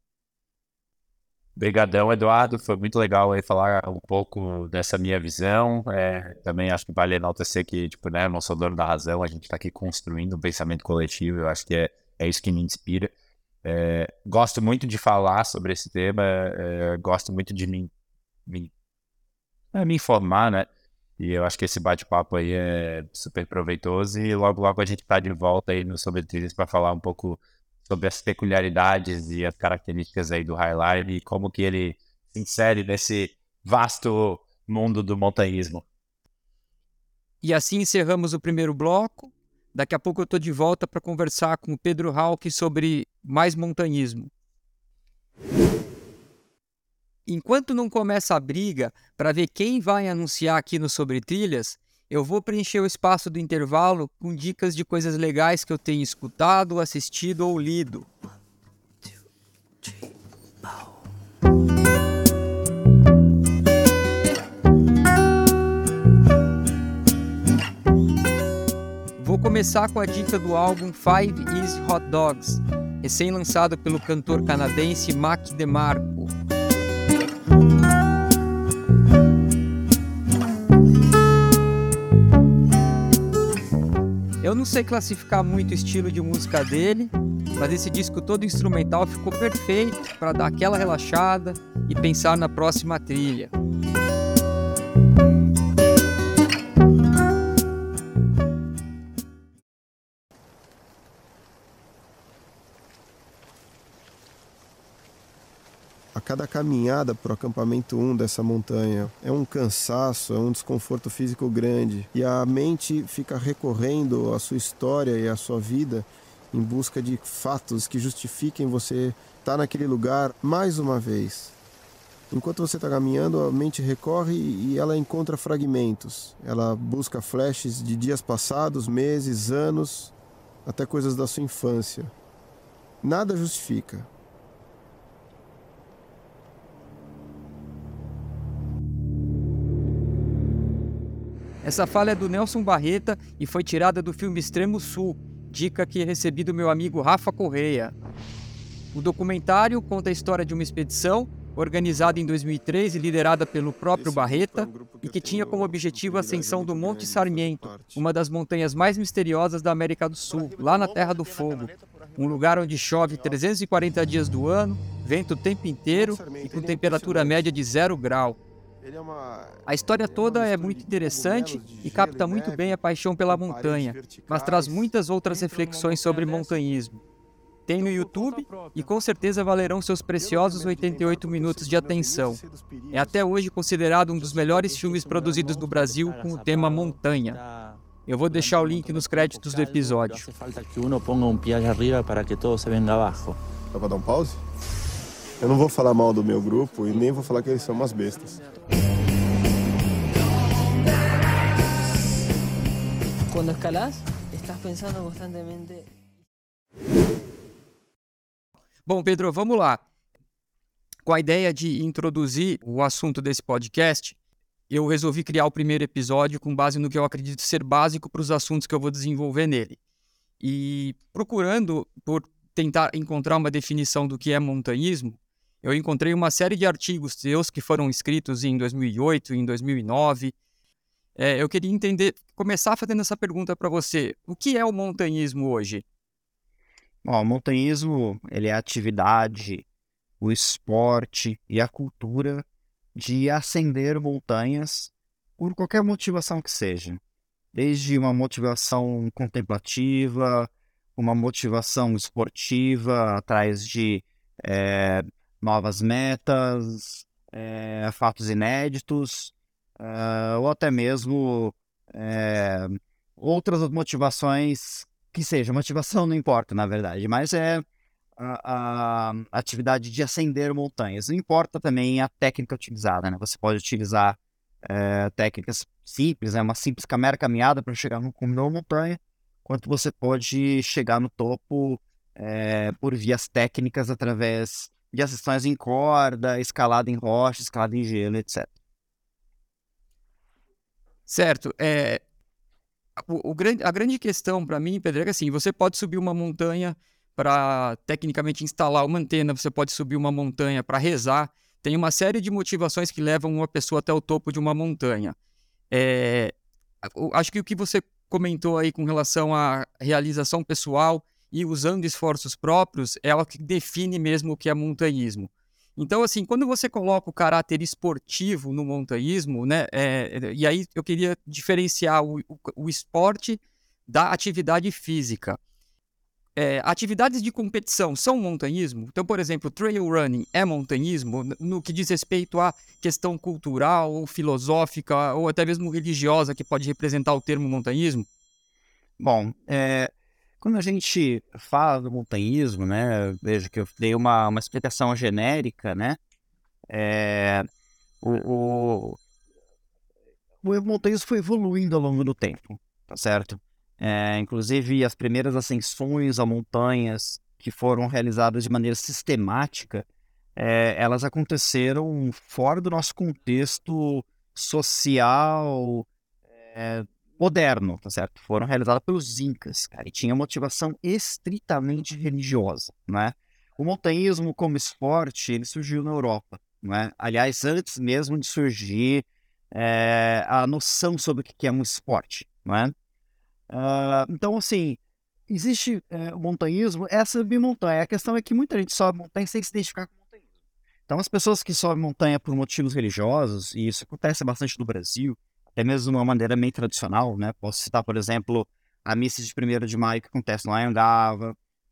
Obrigadão, Eduardo. Foi muito legal aí falar um pouco dessa minha visão. É, também acho que vale enaltecer que, tipo, né, não sou dono da razão, a gente está aqui construindo um pensamento coletivo. Eu acho que é, é isso que me inspira. É, gosto muito de falar sobre esse tema, é, gosto muito de me, me, é, me, informar, né? E eu acho que esse bate-papo aí é super proveitoso e logo logo a gente está de volta aí no Sobre Trilhas para falar um pouco sobre as peculiaridades e as características aí do Highline e como que ele se insere nesse vasto mundo do montanhismo. E assim encerramos o primeiro bloco. Daqui a pouco eu estou de volta para conversar com o Pedro Halk sobre mais montanhismo. Enquanto não começa a briga para ver quem vai anunciar aqui no Sobre Trilhas, eu vou preencher o espaço do intervalo com dicas de coisas legais que eu tenho escutado, assistido ou lido. Começar com a dica do álbum Five Easy Hot Dogs, recém-lançado pelo cantor canadense Mac DeMarco. Eu não sei classificar muito o estilo de música dele, mas esse disco todo instrumental ficou perfeito para dar aquela relaxada e pensar na próxima trilha. Cada caminhada para o acampamento 1 dessa montanha é um cansaço, é um desconforto físico grande e a mente fica recorrendo à sua história e à sua vida em busca de fatos que justifiquem você estar tá naquele lugar mais uma vez. Enquanto você está caminhando, a mente recorre e ela encontra fragmentos. Ela busca flashes de dias passados, meses, anos, até coisas da sua infância. Nada justifica, Essa fala é do Nelson Barreta e foi tirada do filme Extremo Sul, dica que recebi do meu amigo Rafa Correia. O documentário conta a história de uma expedição organizada em 2003 e liderada pelo próprio Barreta e que tinha como objetivo a ascensão do Monte Sarmiento, uma das montanhas mais misteriosas da América do Sul, lá na Terra do Fogo, um lugar onde chove 340 dias do ano, vento o tempo inteiro e com temperatura média de zero grau. A história toda é muito interessante e capta muito bem a paixão pela montanha, mas traz muitas outras reflexões sobre montanhismo. Tem no YouTube e com certeza valerão seus preciosos 88 minutos de atenção. É até hoje considerado um dos melhores filmes produzidos no Brasil com o tema montanha. Eu vou deixar o link nos créditos do episódio. Dá pra dar um pause? Eu não vou falar mal do meu grupo e nem vou falar que eles são umas bestas. Quando escalas, estás pensando constantemente. Bom, Pedro, vamos lá. Com a ideia de introduzir o assunto desse podcast, eu resolvi criar o primeiro episódio com base no que eu acredito ser básico para os assuntos que eu vou desenvolver nele. E procurando por tentar encontrar uma definição do que é montanhismo, eu encontrei uma série de artigos teus que foram escritos em 2008, em 2009. É, eu queria entender, começar fazendo essa pergunta para você: o que é o montanhismo hoje? Bom, o montanhismo ele é a atividade, o esporte e a cultura de ascender montanhas por qualquer motivação que seja. Desde uma motivação contemplativa, uma motivação esportiva atrás de é, novas metas, é, fatos inéditos, é, ou até mesmo outras motivações que seja. Motivação não importa, na verdade, mas é a, a, atividade de ascender montanhas. Não importa também a técnica utilizada, né? Você pode utilizar é, técnicas simples, né? uma simples caminhada para chegar no cume da montanha, quanto você pode chegar no topo é, por vias técnicas através de ascensões em corda, escalada em rocha, escalada em gelo, etc. Certo. É, o, o, a grande questão para mim, Pedro, é que assim, você pode subir uma montanha para tecnicamente instalar uma antena, você pode subir uma montanha para rezar. Tem uma série de motivações que levam uma pessoa até o topo de uma montanha. É, acho que o que você comentou aí com relação à realização pessoal e usando esforços próprios é o que define mesmo o que é montanhismo. Então, assim, quando você coloca o caráter esportivo no montanhismo, né, é, e aí eu queria diferenciar o, o, o esporte da atividade física é, atividades de competição são montanhismo? Então, por exemplo, trail running é montanhismo no que diz respeito à questão cultural ou filosófica ou até mesmo religiosa que pode representar o termo montanhismo? Bom, é, quando a gente fala do montanhismo, né, veja que eu dei uma, uma explicação genérica, né, é, o, o, o montanhismo foi evoluindo ao longo do tempo, tá certo? É, inclusive, as primeiras ascensões a montanhas que foram realizadas de maneira sistemática, é, elas aconteceram fora do nosso contexto social é, moderno, tá certo? Foram realizadas pelos incas, cara, e tinha motivação estritamente religiosa, né? O montanhismo como esporte, ele surgiu na Europa, né? Aliás, antes mesmo de surgir é, a noção sobre o que é um esporte, não é? Uh, então, assim, existe é, o montanhismo, essa bimontanha. A questão é que muita gente sobe montanha sem se identificar com montanhismo. Então, as pessoas que sobem montanha por motivos religiosos, e isso acontece bastante no Brasil, até mesmo de uma maneira meio tradicional, né? Posso citar, por exemplo, a missa de 1 de maio que acontece lá em.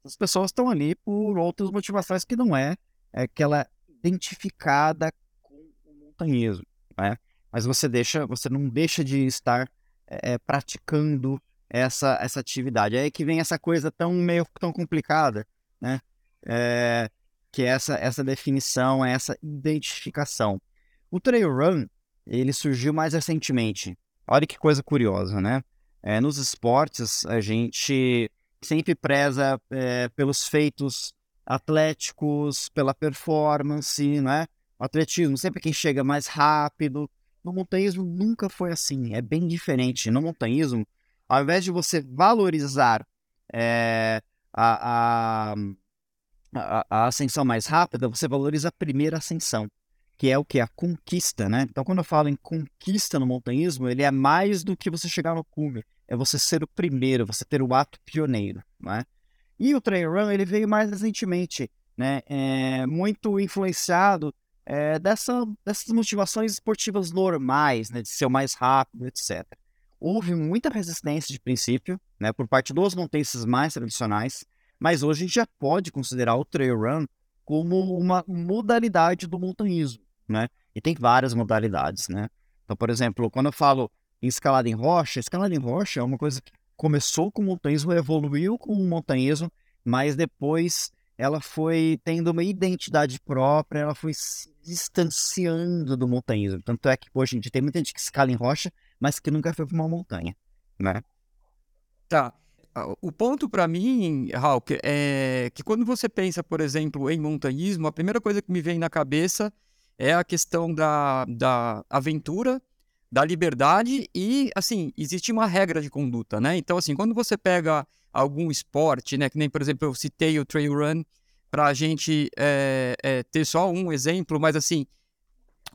As pessoas estão ali por outras motivações que não é, é aquela identificada com o montanhismo, né? Mas você deixa, você não deixa de estar é, praticando essa, essa atividade. Aí que vem essa coisa tão meio tão complicada, né? É, que é essa, essa definição, essa identificação. O trail run, ele surgiu mais recentemente. Olha que coisa curiosa, né? É, nos esportes, a gente sempre preza é, pelos feitos atléticos, pela performance, né? O atletismo, sempre quem chega mais rápido. No montanhismo nunca foi assim, é bem diferente. No montanhismo, ao invés de você valorizar é, a, a, a, a, ascensão mais rápida, você valoriza a primeira ascensão, que é o que? A conquista, né? Então, quando eu falo em conquista no montanhismo, ele é mais do que você chegar no cume, é você ser o primeiro, você ter o ato pioneiro, né? E o trail run, ele veio mais recentemente, né? É muito influenciado é, dessa, dessas motivações esportivas normais, né, de ser o mais rápido, etc. Houve muita resistência de princípio, né, por parte dos montanhistas mais tradicionais, mas hoje a gente já pode considerar o trail run como uma modalidade do montanhismo, né? E tem várias modalidades, né? Então, por exemplo, quando eu falo em escalada em rocha, escalada em rocha é uma coisa que começou com o montanhismo, evoluiu com o montanhismo, mas depois ela foi tendo uma identidade própria, ela foi se distanciando do montanhismo. Tanto é que hoje em dia tem muita gente que escala em rocha, mas que nunca foi para uma montanha, né? Tá. O ponto para mim, Raul, é que quando você pensa, por exemplo, em montanhismo, a primeira coisa que me vem na cabeça é a questão da, da aventura, da liberdade e, assim, existe uma regra de conduta, né? Então, assim, quando você pega algum esporte, né? Que nem, por exemplo, eu citei o trail run para a gente é, é, ter só um exemplo, mas assim,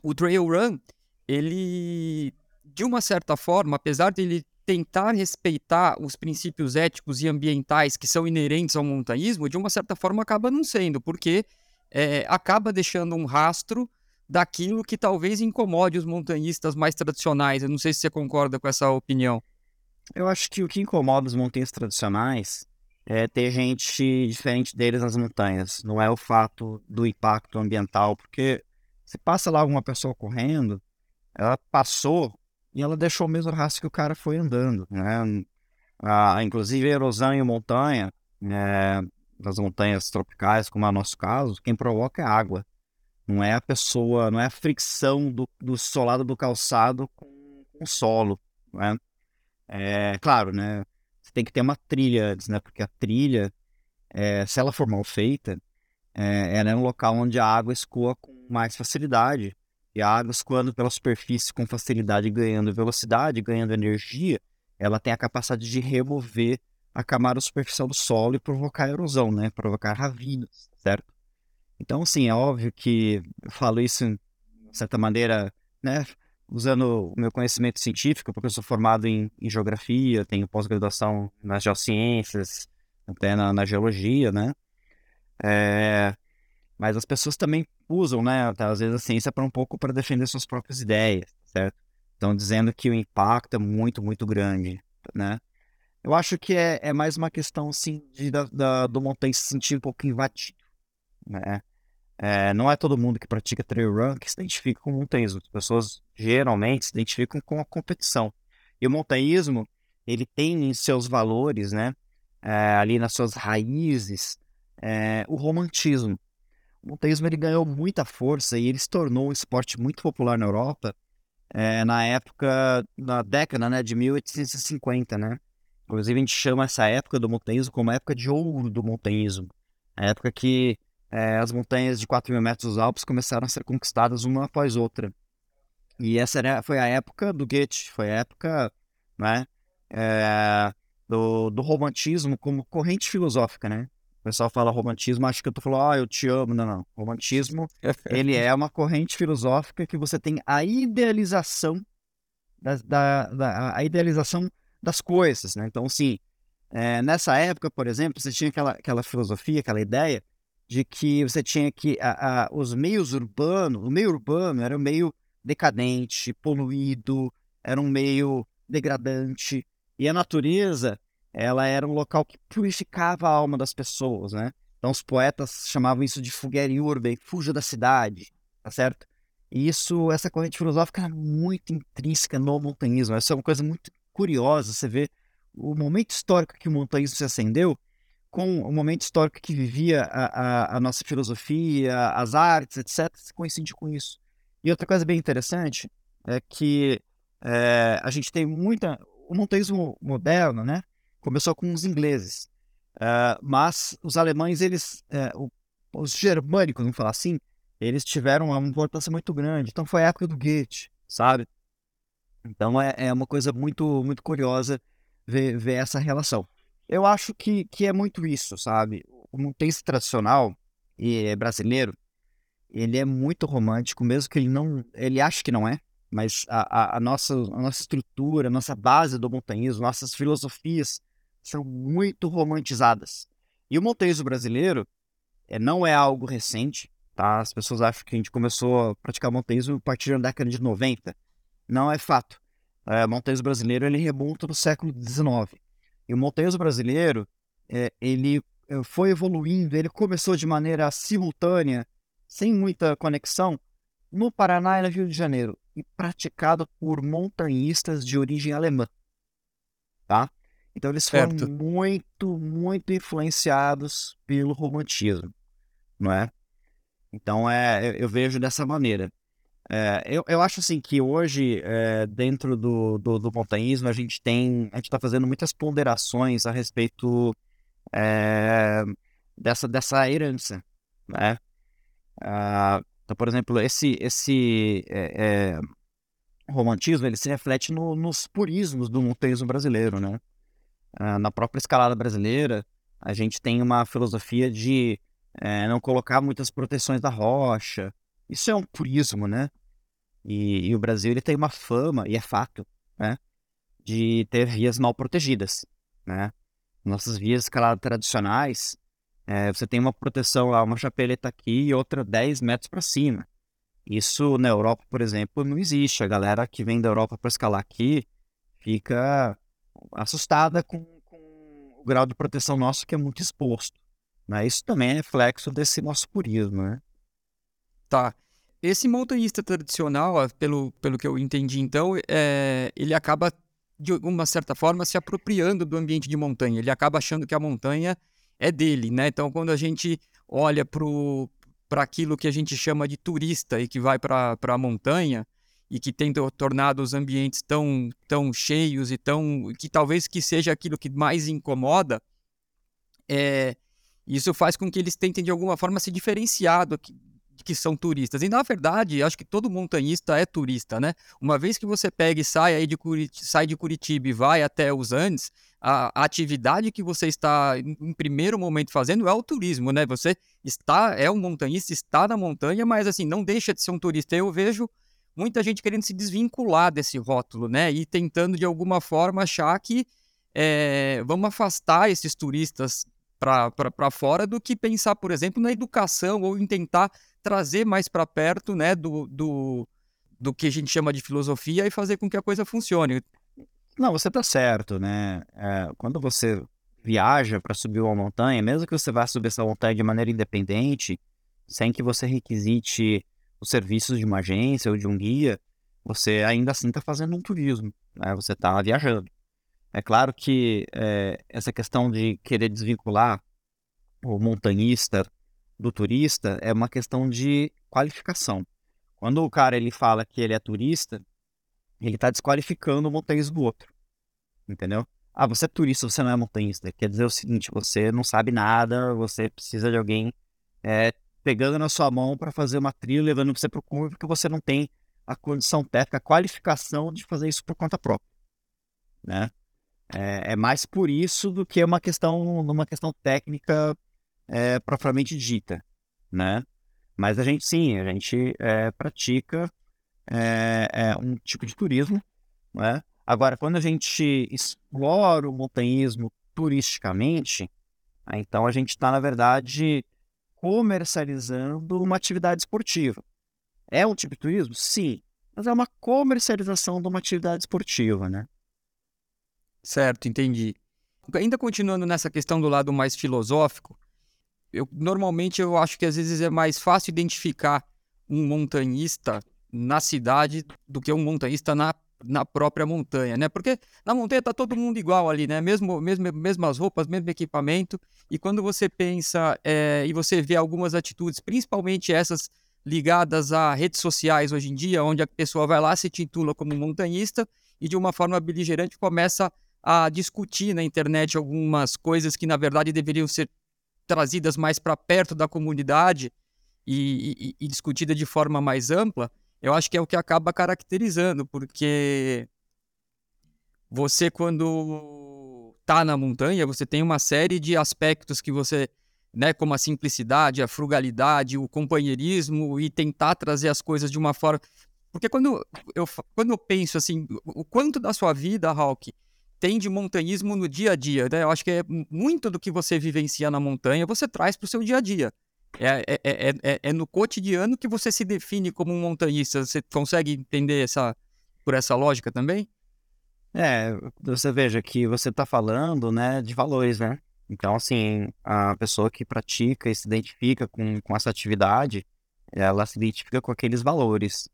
o trail run, ele, de uma certa forma, apesar de ele tentar respeitar os princípios éticos e ambientais que são inerentes ao montanhismo, de uma certa forma acaba não sendo, porque é, acaba deixando um rastro daquilo que talvez incomode os montanhistas mais tradicionais. Eu não sei se você concorda com essa opinião. Eu acho que o que incomoda os montanhistas tradicionais é ter gente diferente deles nas montanhas. Não é o fato do impacto ambiental, porque se passa lá alguma pessoa correndo, ela passou e ela deixou o mesmo rastro que o cara foi andando, né? Ah, inclusive erosão em montanha, né, das montanhas tropicais, como é o nosso caso, quem provoca é água. Não é a pessoa, não é a fricção do, do solado do calçado com, o solo, né? É, claro, né? Você tem que ter uma trilha antes, né? Porque a trilha, é, se ela for mal feita, é, ela é um local onde a água escoa com mais facilidade. E a água escoando pela superfície com facilidade, ganhando velocidade, ganhando energia, ela tem a capacidade de remover a camada superficial do solo e provocar erosão, né? Provocar ravinas, certo? Então, sim, é óbvio que eu falo isso, de certa maneira, né? usando o meu conhecimento científico, porque eu sou formado em, em geografia, tenho pós-graduação nas geociências, até na, na geologia, né? É, mas as pessoas também usam, né, às vezes a ciência para um pouco para defender suas próprias ideias, certo? Estão dizendo que o impacto é muito, muito grande, né? Eu acho que é, é mais uma questão, assim, de, da, da, do montanha se sentir um pouco invadido, né? É, não é todo mundo que pratica trail run que se identifica com montanhismo. As pessoas geralmente se identificam com a competição. E o montanhismo, ele tem em seus valores, né, é, ali nas suas raízes, é, o romantismo. O montanhismo ele ganhou muita força e ele se tornou um esporte muito popular na Europa é, na época, na década né, de 1850, né? Inclusive a gente chama essa época do montanhismo como a época de ouro do montanhismo. A época que é, as montanhas de 4 mil metros dos Alpes começaram a ser conquistadas uma após outra. E essa era, foi a época do Goethe, foi a época né, é, do, do, romantismo como corrente filosófica, né? O pessoal fala romantismo, acho que eu tô falando, ah, eu te amo. Não, não. Romantismo, ele é uma corrente filosófica que você tem a idealização da, da, da a idealização das coisas, né? Então, sim, é, nessa época, por exemplo, você tinha aquela, aquela filosofia, aquela ideia de que você tinha que a, a, os meios urbanos, o meio urbano era um meio decadente, poluído, era um meio degradante e a natureza ela era um local que purificava a alma das pessoas, né? Então os poetas chamavam isso de fogueira urbe, fuja da cidade, tá certo? E isso, essa corrente filosófica era muito intrínseca no montanhismo. Essa é uma coisa muito curiosa. Você vê o momento histórico que o montanhismo se acendeu com o momento histórico que vivia a, a, a nossa filosofia, as artes, etc., coincide com isso. E outra coisa bem interessante é que é, a gente tem muita. O montanhismo moderno, né? Começou com os ingleses, uh, mas os alemães, eles, uh, os germânicos, vamos falar assim, eles tiveram uma importância muito grande. Então foi a época do Goethe, sabe? Então é, é uma coisa muito, muito curiosa ver, ver essa relação. Eu acho que, que é muito isso, sabe? O montense tradicional e é brasileiro, ele é muito romântico, mesmo que ele não, ele acha que não é, mas a, a, a nossa, a nossa estrutura, a nossa base do montanhismo, nossas filosofias são muito romantizadas. E o montanhismo brasileiro é, não é algo recente, Tá? As pessoas acham que a gente começou a praticar montanhismo a partir da década de 90. Não é fato. É, o montanhismo brasileiro ele remonta no século XIX. E o montanhismo brasileiro é, ele é, foi evoluindo, ele começou de maneira simultânea, sem muita conexão, no Paraná e no Rio de Janeiro, e praticado por montanhistas de origem alemã. Tá? Então eles foram certo. muito, muito influenciados pelo romantismo, não é? Então é, eu vejo dessa maneira. É, eu, eu acho assim que hoje, é, dentro do, do, do, montanhismo, a gente tem. A gente está fazendo muitas ponderações a respeito é, dessa, dessa herança. Né? Ah, então, por exemplo, esse, esse é, romantismo ele se reflete no, nos purismos do montanhismo brasileiro. Né? Ah, na própria escalada brasileira, a gente tem uma filosofia de não colocar muitas proteções da rocha. Isso é um purismo, né? E, e, o Brasil ele tem uma fama, e é fato, né? De ter vias mal protegidas, né? Nossas vias escaladas tradicionais, é, você tem uma proteção lá, uma chapeleta aqui e outra 10 metros para cima. Isso na Europa, por exemplo, não existe. A galera que vem da Europa para escalar aqui fica assustada com, com o grau de proteção nosso que é muito exposto. Né? Isso também é reflexo desse nosso purismo, né? Tá. Esse montanhista tradicional, pelo, pelo que eu entendi então, é, ele acaba, de uma certa forma, se apropriando do ambiente de montanha. Ele acaba achando que a montanha é dele, né? Então, quando a gente olha para aquilo que a gente chama de turista e que vai para a montanha e que tem tornado os ambientes tão, tão cheios e tão... que talvez que seja aquilo que mais incomoda, é, isso faz com que eles tentem, de alguma forma, se diferenciar do que, são turistas. E, na verdade, acho que todo montanhista é turista, né? Uma vez que você pega e sai, aí de, Curit sai de Curitiba e vai até os Andes, a, a atividade que você está, em, primeiro momento, fazendo é o turismo, né? Você está, é um montanhista, está na montanha, mas, assim, não deixa de ser um turista. Eu vejo muita gente querendo se desvincular desse rótulo, né? E tentando, de alguma forma, achar que é, vamos afastar esses turistas para fora do que pensar, por exemplo, na educação ou em tentar trazer mais para perto né, do, do, do que a gente chama de filosofia e fazer com que a coisa funcione. Não, você está certo, né? É, quando você viaja para subir uma montanha, mesmo que você vá subir essa montanha de maneira independente, sem que você requisite os serviços de uma agência ou de um guia, você ainda assim está fazendo um turismo, né? Você está viajando. É claro que é, essa questão de querer desvincular o montanhista do turista é uma questão de qualificação. Quando o cara ele fala que ele é turista, ele está desqualificando o montanhista do outro. Entendeu? Ah, você é turista, você não é montanhista. Quer dizer o seguinte, você não sabe nada, você precisa de alguém é, pegando na sua mão para fazer uma trilha, levando você para o cume, porque você não tem a condição técnica, a qualificação de fazer isso por conta própria. Né? É, é, mais por isso do que uma questão, uma questão técnica é, propriamente dita, né? Mas a gente sim, a gente é, pratica é, é, um tipo de turismo, né? Agora, quando a gente explora o montanhismo turisticamente, então a gente está, na verdade, comercializando uma atividade esportiva. É um tipo de turismo? Sim, mas é uma comercialização de uma atividade esportiva, né? Certo, entendi. Ainda continuando nessa questão do lado mais filosófico, eu normalmente eu acho que às vezes é mais fácil identificar um montanhista na cidade do que um montanhista na, na própria montanha, né? Porque na montanha tá todo mundo igual ali, né? Mesmo, mesmo mesmas roupas, mesmo equipamento. E quando você pensa é, e você vê algumas atitudes, principalmente essas ligadas a redes sociais hoje em dia, onde a pessoa vai lá se titula como montanhista e de uma forma beligerante começa a discutir na internet algumas coisas que na verdade deveriam ser trazidas mais para perto da comunidade e, e, e discutida de forma mais ampla, eu acho que é o que acaba caracterizando, porque você quando está na montanha, você tem uma série de aspectos que você, né, como a simplicidade, a frugalidade, o companheirismo e tentar trazer as coisas de uma forma, porque quando eu quando eu penso assim, o quanto da sua vida, Hawk, tem de montanhismo no dia a dia, né? Eu acho que é muito do que você vivencia na montanha, você traz para o seu dia a dia. É, é, é, é, é no cotidiano que você se define como um montanhista. Você consegue entender essa, por essa lógica também? É, você veja que você está falando, né, de valores, né? Então, assim, a pessoa que pratica e se identifica com, com essa atividade, ela se identifica com aqueles valores.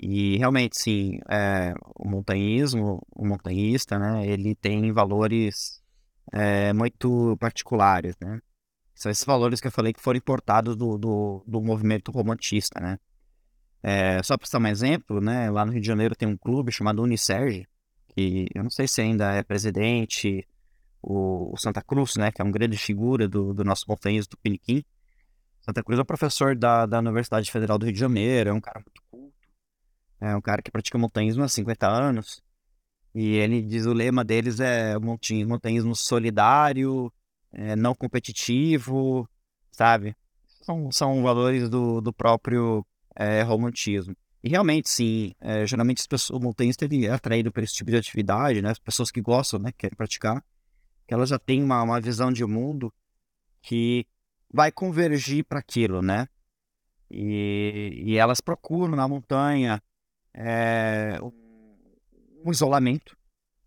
E realmente, sim, é, o montanhismo, o montanhista, né, ele tem valores é, muito particulares, né? São esses valores que eu falei que foram importados do, do, do movimento romantista, né? É, só para citar um exemplo, né, lá no Rio de Janeiro tem um clube chamado Unicerge, que eu não sei se ainda é presidente, o, o Santa Cruz, né, que é uma grande figura do, do nosso montanhismo do Piniquim. Santa Cruz é um professor da, da Universidade Federal do Rio de Janeiro, é um cara muito culto, é um cara que pratica montanhismo há 50 anos. E ele diz o lema deles é montanhismo solidário, é, não competitivo, sabe? São, são valores do, do próprio é, romantismo. E realmente, sim, é, geralmente as pessoas, o montanhista ele é atraído por esse tipo de atividade, né? As pessoas que gostam, né, querem praticar que ela já tem uma, uma visão de mundo que vai convergir para aquilo, né? E, e elas procuram na montanha é, um isolamento.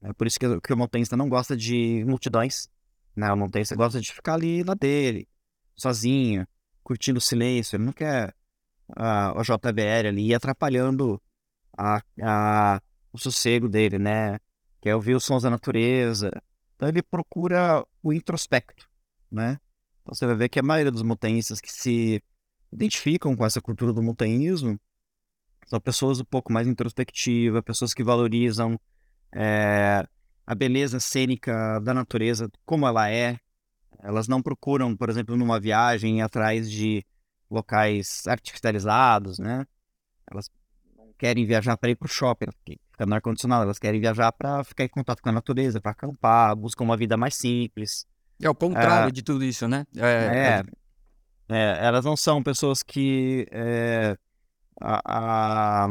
É por isso que, que o montanhista não gosta de multidões. Né? O montanhista gosta de ficar ali na dele, sozinho, curtindo o silêncio. Ele não quer uh, o JBL ali atrapalhando a, a, o sossego dele, né? Quer ouvir os sons da natureza, então ele procura o introspecto, né? Então você vai ver que a maioria dos montanhistas que se identificam com essa cultura do montanhismo são pessoas um pouco mais introspectivas, pessoas que valorizam é, a beleza cênica da natureza como ela é. Elas não procuram, por exemplo, numa viagem atrás de locais artificializados, né? Elas não querem viajar para ir para o shopping, fica no ar-condicionado, elas querem viajar para ficar em contato com a natureza, para acampar, buscam uma vida mais simples. É o contrário é, de tudo isso, né? É, é, é, elas não são pessoas que, é, a, a,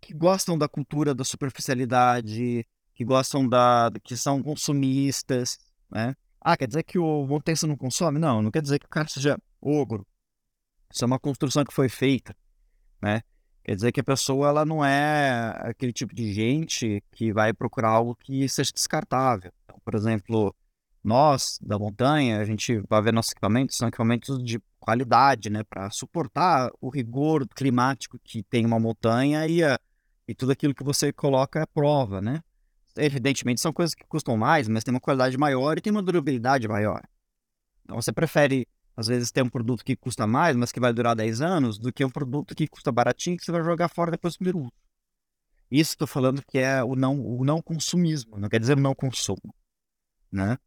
que gostam da cultura da superficialidade, que gostam da. que são consumistas, né? Ah, quer dizer que o montanhista não consome? Não, não quer dizer que o cara seja ogro. Isso é uma construção que foi feita, né? Quer dizer que a pessoa ela não é aquele tipo de gente que vai procurar algo que seja descartável. Então, por exemplo, nós da montanha, a gente vai ver nossos equipamentos, são equipamentos de qualidade, né, para suportar o rigor climático que tem uma montanha e, a, e tudo aquilo que você coloca à prova, né? Evidentemente são coisas que custam mais, mas tem uma qualidade maior e tem uma durabilidade maior. Então você prefere às vezes tem um produto que custa mais, mas que vai durar 10 anos, do que um produto que custa baratinho que você vai jogar fora depois do primeiro uso. Isso estou falando que é o não, o não consumismo, não quer dizer não consumo, né?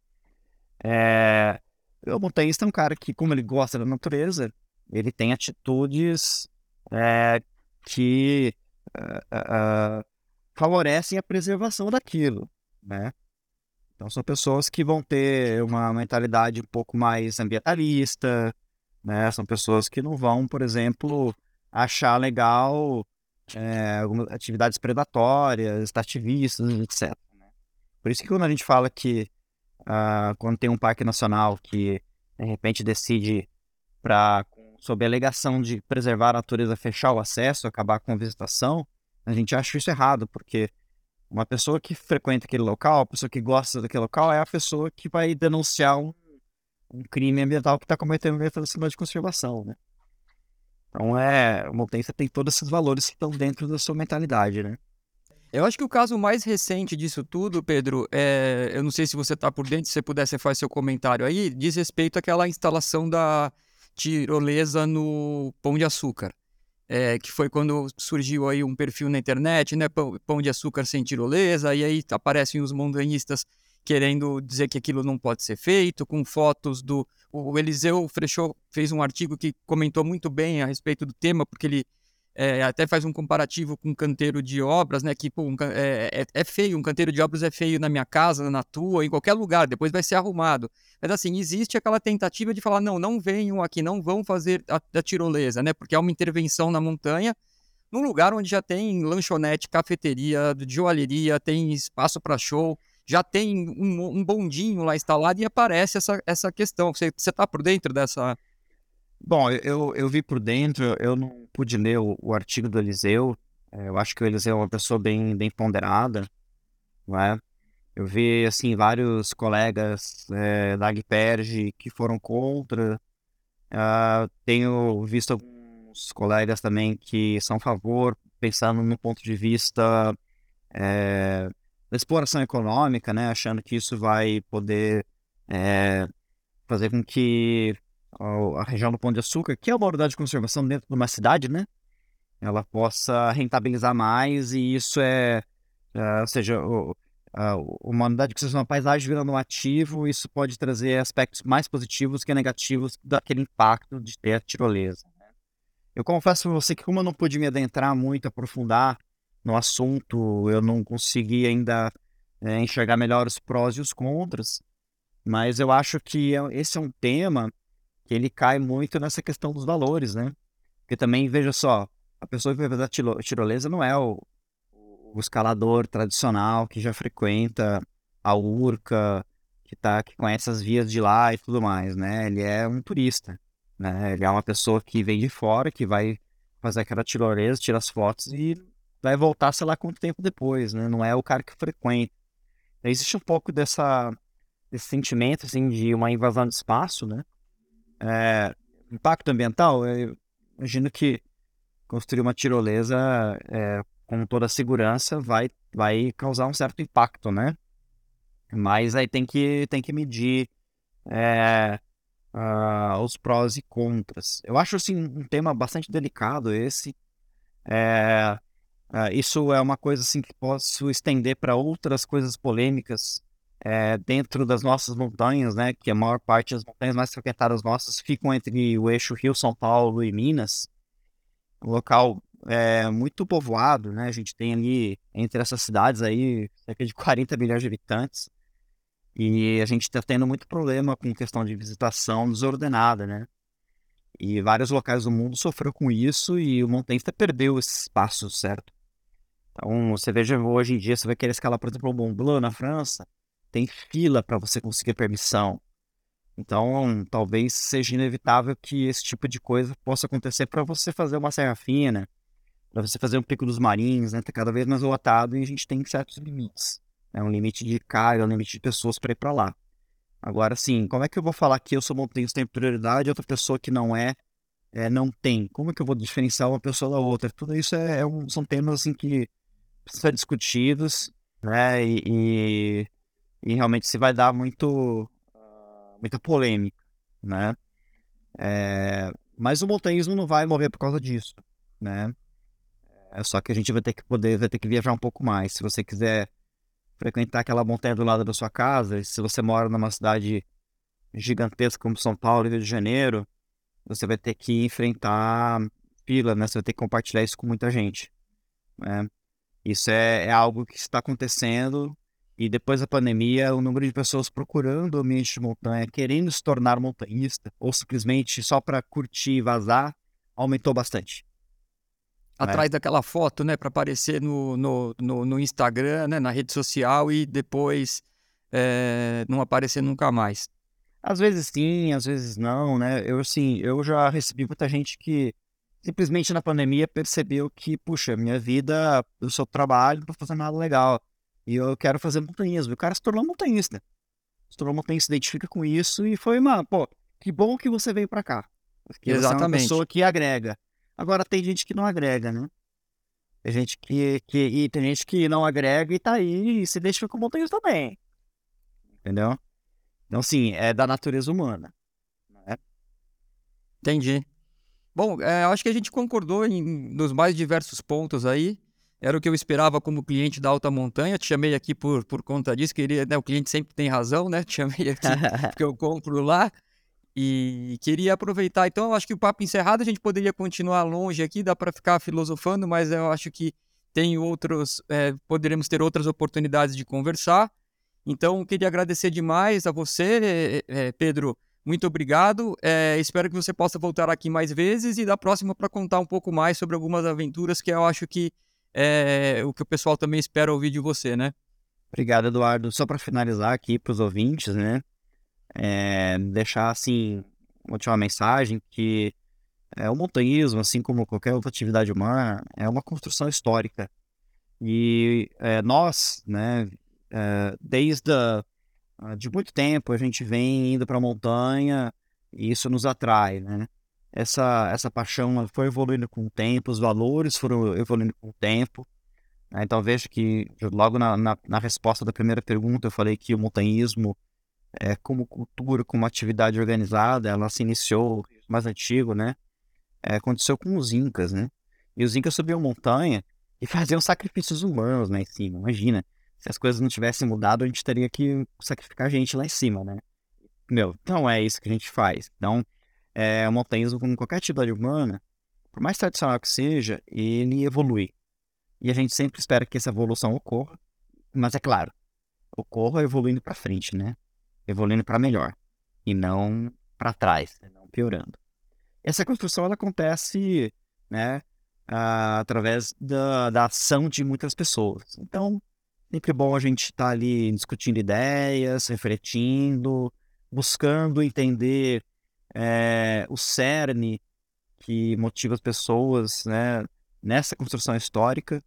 É... O montanhista é um cara que, como ele gosta da natureza, ele tem atitudes é, que uh, uh, favorecem a preservação daquilo, né? Então são pessoas que vão ter uma mentalidade um pouco mais ambientalista, né? São pessoas que não vão, por exemplo, achar legal é, atividades predatórias, extrativistas, etc. Né? Por isso que quando a gente fala que uh, quando tem um parque nacional que de repente decide para sob a alegação de preservar a natureza, fechar o acesso, acabar com a visitação, a gente acha isso errado, porque uma pessoa que frequenta aquele local, a pessoa que gosta daquele local, é a pessoa que vai denunciar um, um crime ambiental que está cometendo dentro da cidade de conservação, né? Então é, montanhista tem todos esses valores que estão dentro da sua mentalidade, né? Eu acho que o caso mais recente disso tudo, Pedro, é, eu não sei se você está por dentro, se você pudesse fazer seu comentário aí, diz respeito àquela instalação da tirolesa no Pão de Açúcar é, que foi quando surgiu aí um perfil na internet, né, pão, pão de açúcar sem tirolesa, e aí aparecem os montanhistas querendo dizer que aquilo não pode ser feito, com fotos do... O Eliseu Frechot fez um artigo que comentou muito bem a respeito do tema, porque ele é, até faz um comparativo com um canteiro de obras, né? Que pô, um, é, é, é, feio, um canteiro de obras é feio na minha casa, na tua, em qualquer lugar, depois vai ser arrumado. Mas assim, existe aquela tentativa de falar, não, não venham aqui, não vão fazer a, a tirolesa, né? Porque é uma intervenção na montanha, num lugar onde já tem lanchonete, cafeteria, joalheria, tem espaço para show, já tem um, um, bondinho lá instalado e aparece essa, essa questão. Você está por dentro dessa, Bom, eu, eu vi por dentro, eu não pude ler o, o artigo do Eliseu. É, eu acho que o Eliseu é uma pessoa bem, bem ponderada, não é? Eu vi, assim, vários colegas é, da Agperge que foram contra. Uh, tenho visto alguns colegas também que são a favor, pensando no ponto de vista é, da exploração econômica, né? Achando que isso vai poder é, fazer com que a região do Pão de Açúcar, que é uma unidade de conservação dentro de uma cidade, né? Ela possa rentabilizar mais e isso é, é ou seja, o, a, uma unidade de conservação da paisagem virando um ativo, isso pode trazer aspectos mais positivos que negativos daquele impacto de ter a tirolesa. Né? Eu confesso para você que como eu não pude me adentrar muito, aprofundar no assunto, eu não consegui ainda é, enxergar melhor os prós e os contras, mas eu acho que é, esse é um tema que ele cai muito nessa questão dos valores, né? Porque também, veja só, a pessoa que vai fazer a tirolesa não é o, o escalador tradicional que já frequenta a Urca, que, tá, que conhece as vias de lá e tudo mais, né? Ele é um turista, né? Ele é uma pessoa que vem de fora, que vai fazer aquela tirolesa, tira as fotos e vai voltar, sei lá, quanto tempo depois, né? Não é o cara que frequenta. Existe um pouco dessa, desse sentimento, assim, de uma invasão de espaço, né? É, impacto ambiental, eu imagino que construir uma tirolesa é, com toda a segurança vai, vai causar um certo impacto, né? Mas aí tem que, tem que medir é, uh, os prós e contras. Eu acho assim, um tema bastante delicado esse. É, uh, isso é uma coisa assim que posso estender para outras coisas polêmicas é, dentro das nossas montanhas, né, que a maior parte das montanhas mais frequentadas nossas ficam entre o eixo Rio, São Paulo e Minas, um local é, muito povoado, né, a gente tem ali entre essas cidades aí cerca de 40 milhões de habitantes. E a gente está tendo muito problema com questão de visitação desordenada, né, e vários locais do mundo sofreu com isso e o montanhista perdeu esse espaço, certo? Então, você veja hoje em dia, você vai querer escalar, por exemplo, o Mont Blanc na França, tem fila para você conseguir permissão. Então, talvez seja inevitável que esse tipo de coisa possa acontecer para você fazer uma serra fina, para você fazer um pico dos marinhos, né? Tá cada vez mais lotado e a gente tem certos limites. Né? Um limite de carga, um limite de pessoas para ir para lá. Agora, sim, como é que eu vou falar que eu sou montanhista tem prioridade e outra pessoa que não é, é, não tem? Como é que eu vou diferenciar uma pessoa da outra? Tudo isso é, é um, são temas assim que precisam ser discutidos, né? E, e e realmente se vai dar muito muita polêmica, né? É, mas o montanhismo não vai morrer por causa disso, né? É só que a gente vai ter que poder, vai ter que viajar um pouco mais. Se você quiser frequentar aquela montanha do lado da sua casa, se você mora numa cidade gigantesca como São Paulo e Rio de Janeiro, você vai ter que enfrentar fila, né? Você vai ter que compartilhar isso com muita gente, né? Isso é, é algo que está acontecendo e depois da pandemia, o número de pessoas procurando o ambiente de montanha, querendo se tornar montanhista, ou simplesmente só para curtir e vazar, aumentou bastante. Atrás né? daquela foto, né, para aparecer no, no, no, no, Instagram, né, na rede social e depois é, não aparecer nunca mais. Às vezes sim, às vezes não, né? Eu, assim, eu já recebi muita gente que simplesmente na pandemia percebeu que, puxa, minha vida, eu só trabalho, não tô fazendo nada legal e eu quero fazer montanhismo. O cara se tornou montanhista. Se tornou montanhista, se identifica com isso e foi, mano, pô, que bom que você veio pra cá. Porque Exatamente. Você é uma pessoa que agrega. Agora tem gente que não agrega, né? Tem gente que, que e tem gente que não agrega e tá aí e se identifica com montanhismo também. Entendeu? Então, sim, é da natureza humana. Né? Entendi. Bom, é, acho que a gente concordou em, nos mais diversos pontos aí. Era o que eu esperava como cliente da alta montanha. Te chamei aqui por, por conta disso. Queria, né, o cliente sempre tem razão, né? Te chamei aqui porque eu compro lá. E queria aproveitar. Então, eu acho que o papo encerrado a gente poderia continuar longe aqui, dá para ficar filosofando, mas eu acho que tem outros, é, poderemos ter outras oportunidades de conversar. Então, queria agradecer demais a você, é, Pedro. Muito obrigado. É, espero que você possa voltar aqui mais vezes e da próxima para contar um pouco mais sobre algumas aventuras que eu acho que é o que o pessoal também espera ouvir de você, né? Obrigado, Eduardo. Só para finalizar aqui para os ouvintes, né? É, deixar assim uma última mensagem que é, o montanhismo, assim como qualquer outra atividade humana, é uma construção histórica. E é, nós, né, é, desde a, de muito tempo, a gente vem indo para a montanha e isso nos atrai, né? Essa, essa paixão foi evoluindo com o tempo, os valores foram evoluindo com o tempo. Né? Então veja que logo na, na, na, resposta da primeira pergunta eu falei que o montanhismo é como cultura, como atividade organizada, ela se iniciou mais antigo, né? É, aconteceu com os incas, né? E os incas subiam montanha e faziam sacrifícios humanos lá em cima. Imagina, se as coisas não tivessem mudado, a gente teria que sacrificar gente lá em cima, né? Meu, então é isso que a gente faz. Então, é, o montanhismo, como qualquer atividade humana, por mais tradicional que seja, ele evolui. E a gente sempre espera que essa evolução ocorra, mas é claro, ocorra evoluindo para frente, né? Evoluindo para melhor e não para trás, não piorando. Essa construção ela acontece, né, através da, da ação de muitas pessoas. Então, sempre bom a gente estar tá ali discutindo ideias, refletindo, buscando entender é, o cerne que motiva as pessoas, né, nessa construção histórica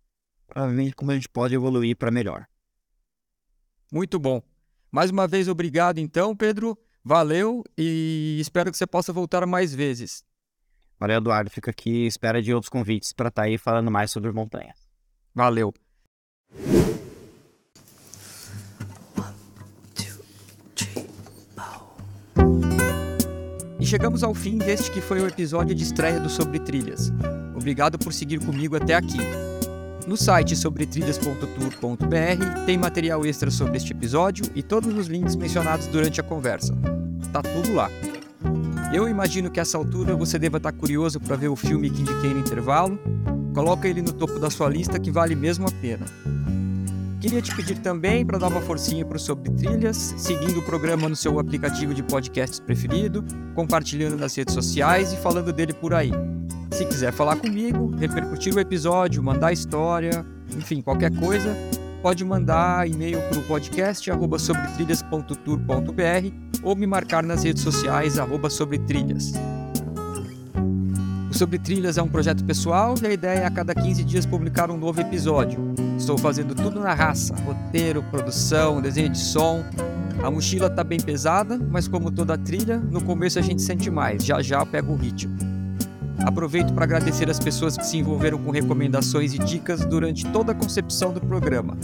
para ver como a gente pode evoluir para melhor. Muito bom. Mais uma vez, obrigado então, Pedro. Valeu e espero que você possa voltar mais vezes. Valeu, Eduardo. Fica aqui espera de outros convites para estar tá aí falando mais sobre montanhas. Valeu. Chegamos ao fim deste que foi o episódio de estreia do Sobre Trilhas. Obrigado por seguir comigo até aqui. No site sobretrilhas.tour.br tem material extra sobre este episódio e todos os links mencionados durante a conversa. Tá tudo lá. Eu imagino que a essa altura você deva estar curioso para ver o filme que indiquei no intervalo. Coloca ele no topo da sua lista que vale mesmo a pena. Queria te pedir também para dar uma forcinha para o Sobre Trilhas, seguindo o programa no seu aplicativo de podcasts preferido, compartilhando nas redes sociais e falando dele por aí. Se quiser falar comigo, repercutir o episódio, mandar história, enfim, qualquer coisa, pode mandar e-mail para o podcast arroba sobretrilhas.tour.br ou me marcar nas redes sociais arroba sobretrilhas. O Sobre Trilhas é um projeto pessoal e a ideia é a cada 15 dias publicar um novo episódio. Estou fazendo tudo na raça: roteiro, produção, desenho de som. A mochila está bem pesada, mas como toda trilha, no começo a gente sente mais, já já pega o ritmo. Aproveito para agradecer as pessoas que se envolveram com recomendações e dicas durante toda a concepção do programa.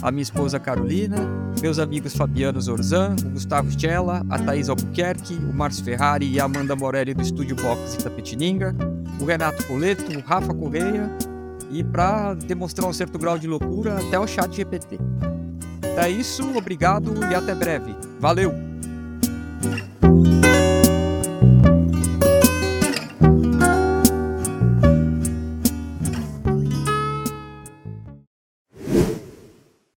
A minha esposa Carolina, meus amigos Fabiano Zorzan, o Gustavo Stella, a Thaís Albuquerque, o Márcio Ferrari e a Amanda Morelli do Estúdio Box Itapetininga, o Renato Coleto, o Rafa Correia e, para demonstrar um certo grau de loucura, até o chat GPT. É isso, obrigado e até breve. Valeu!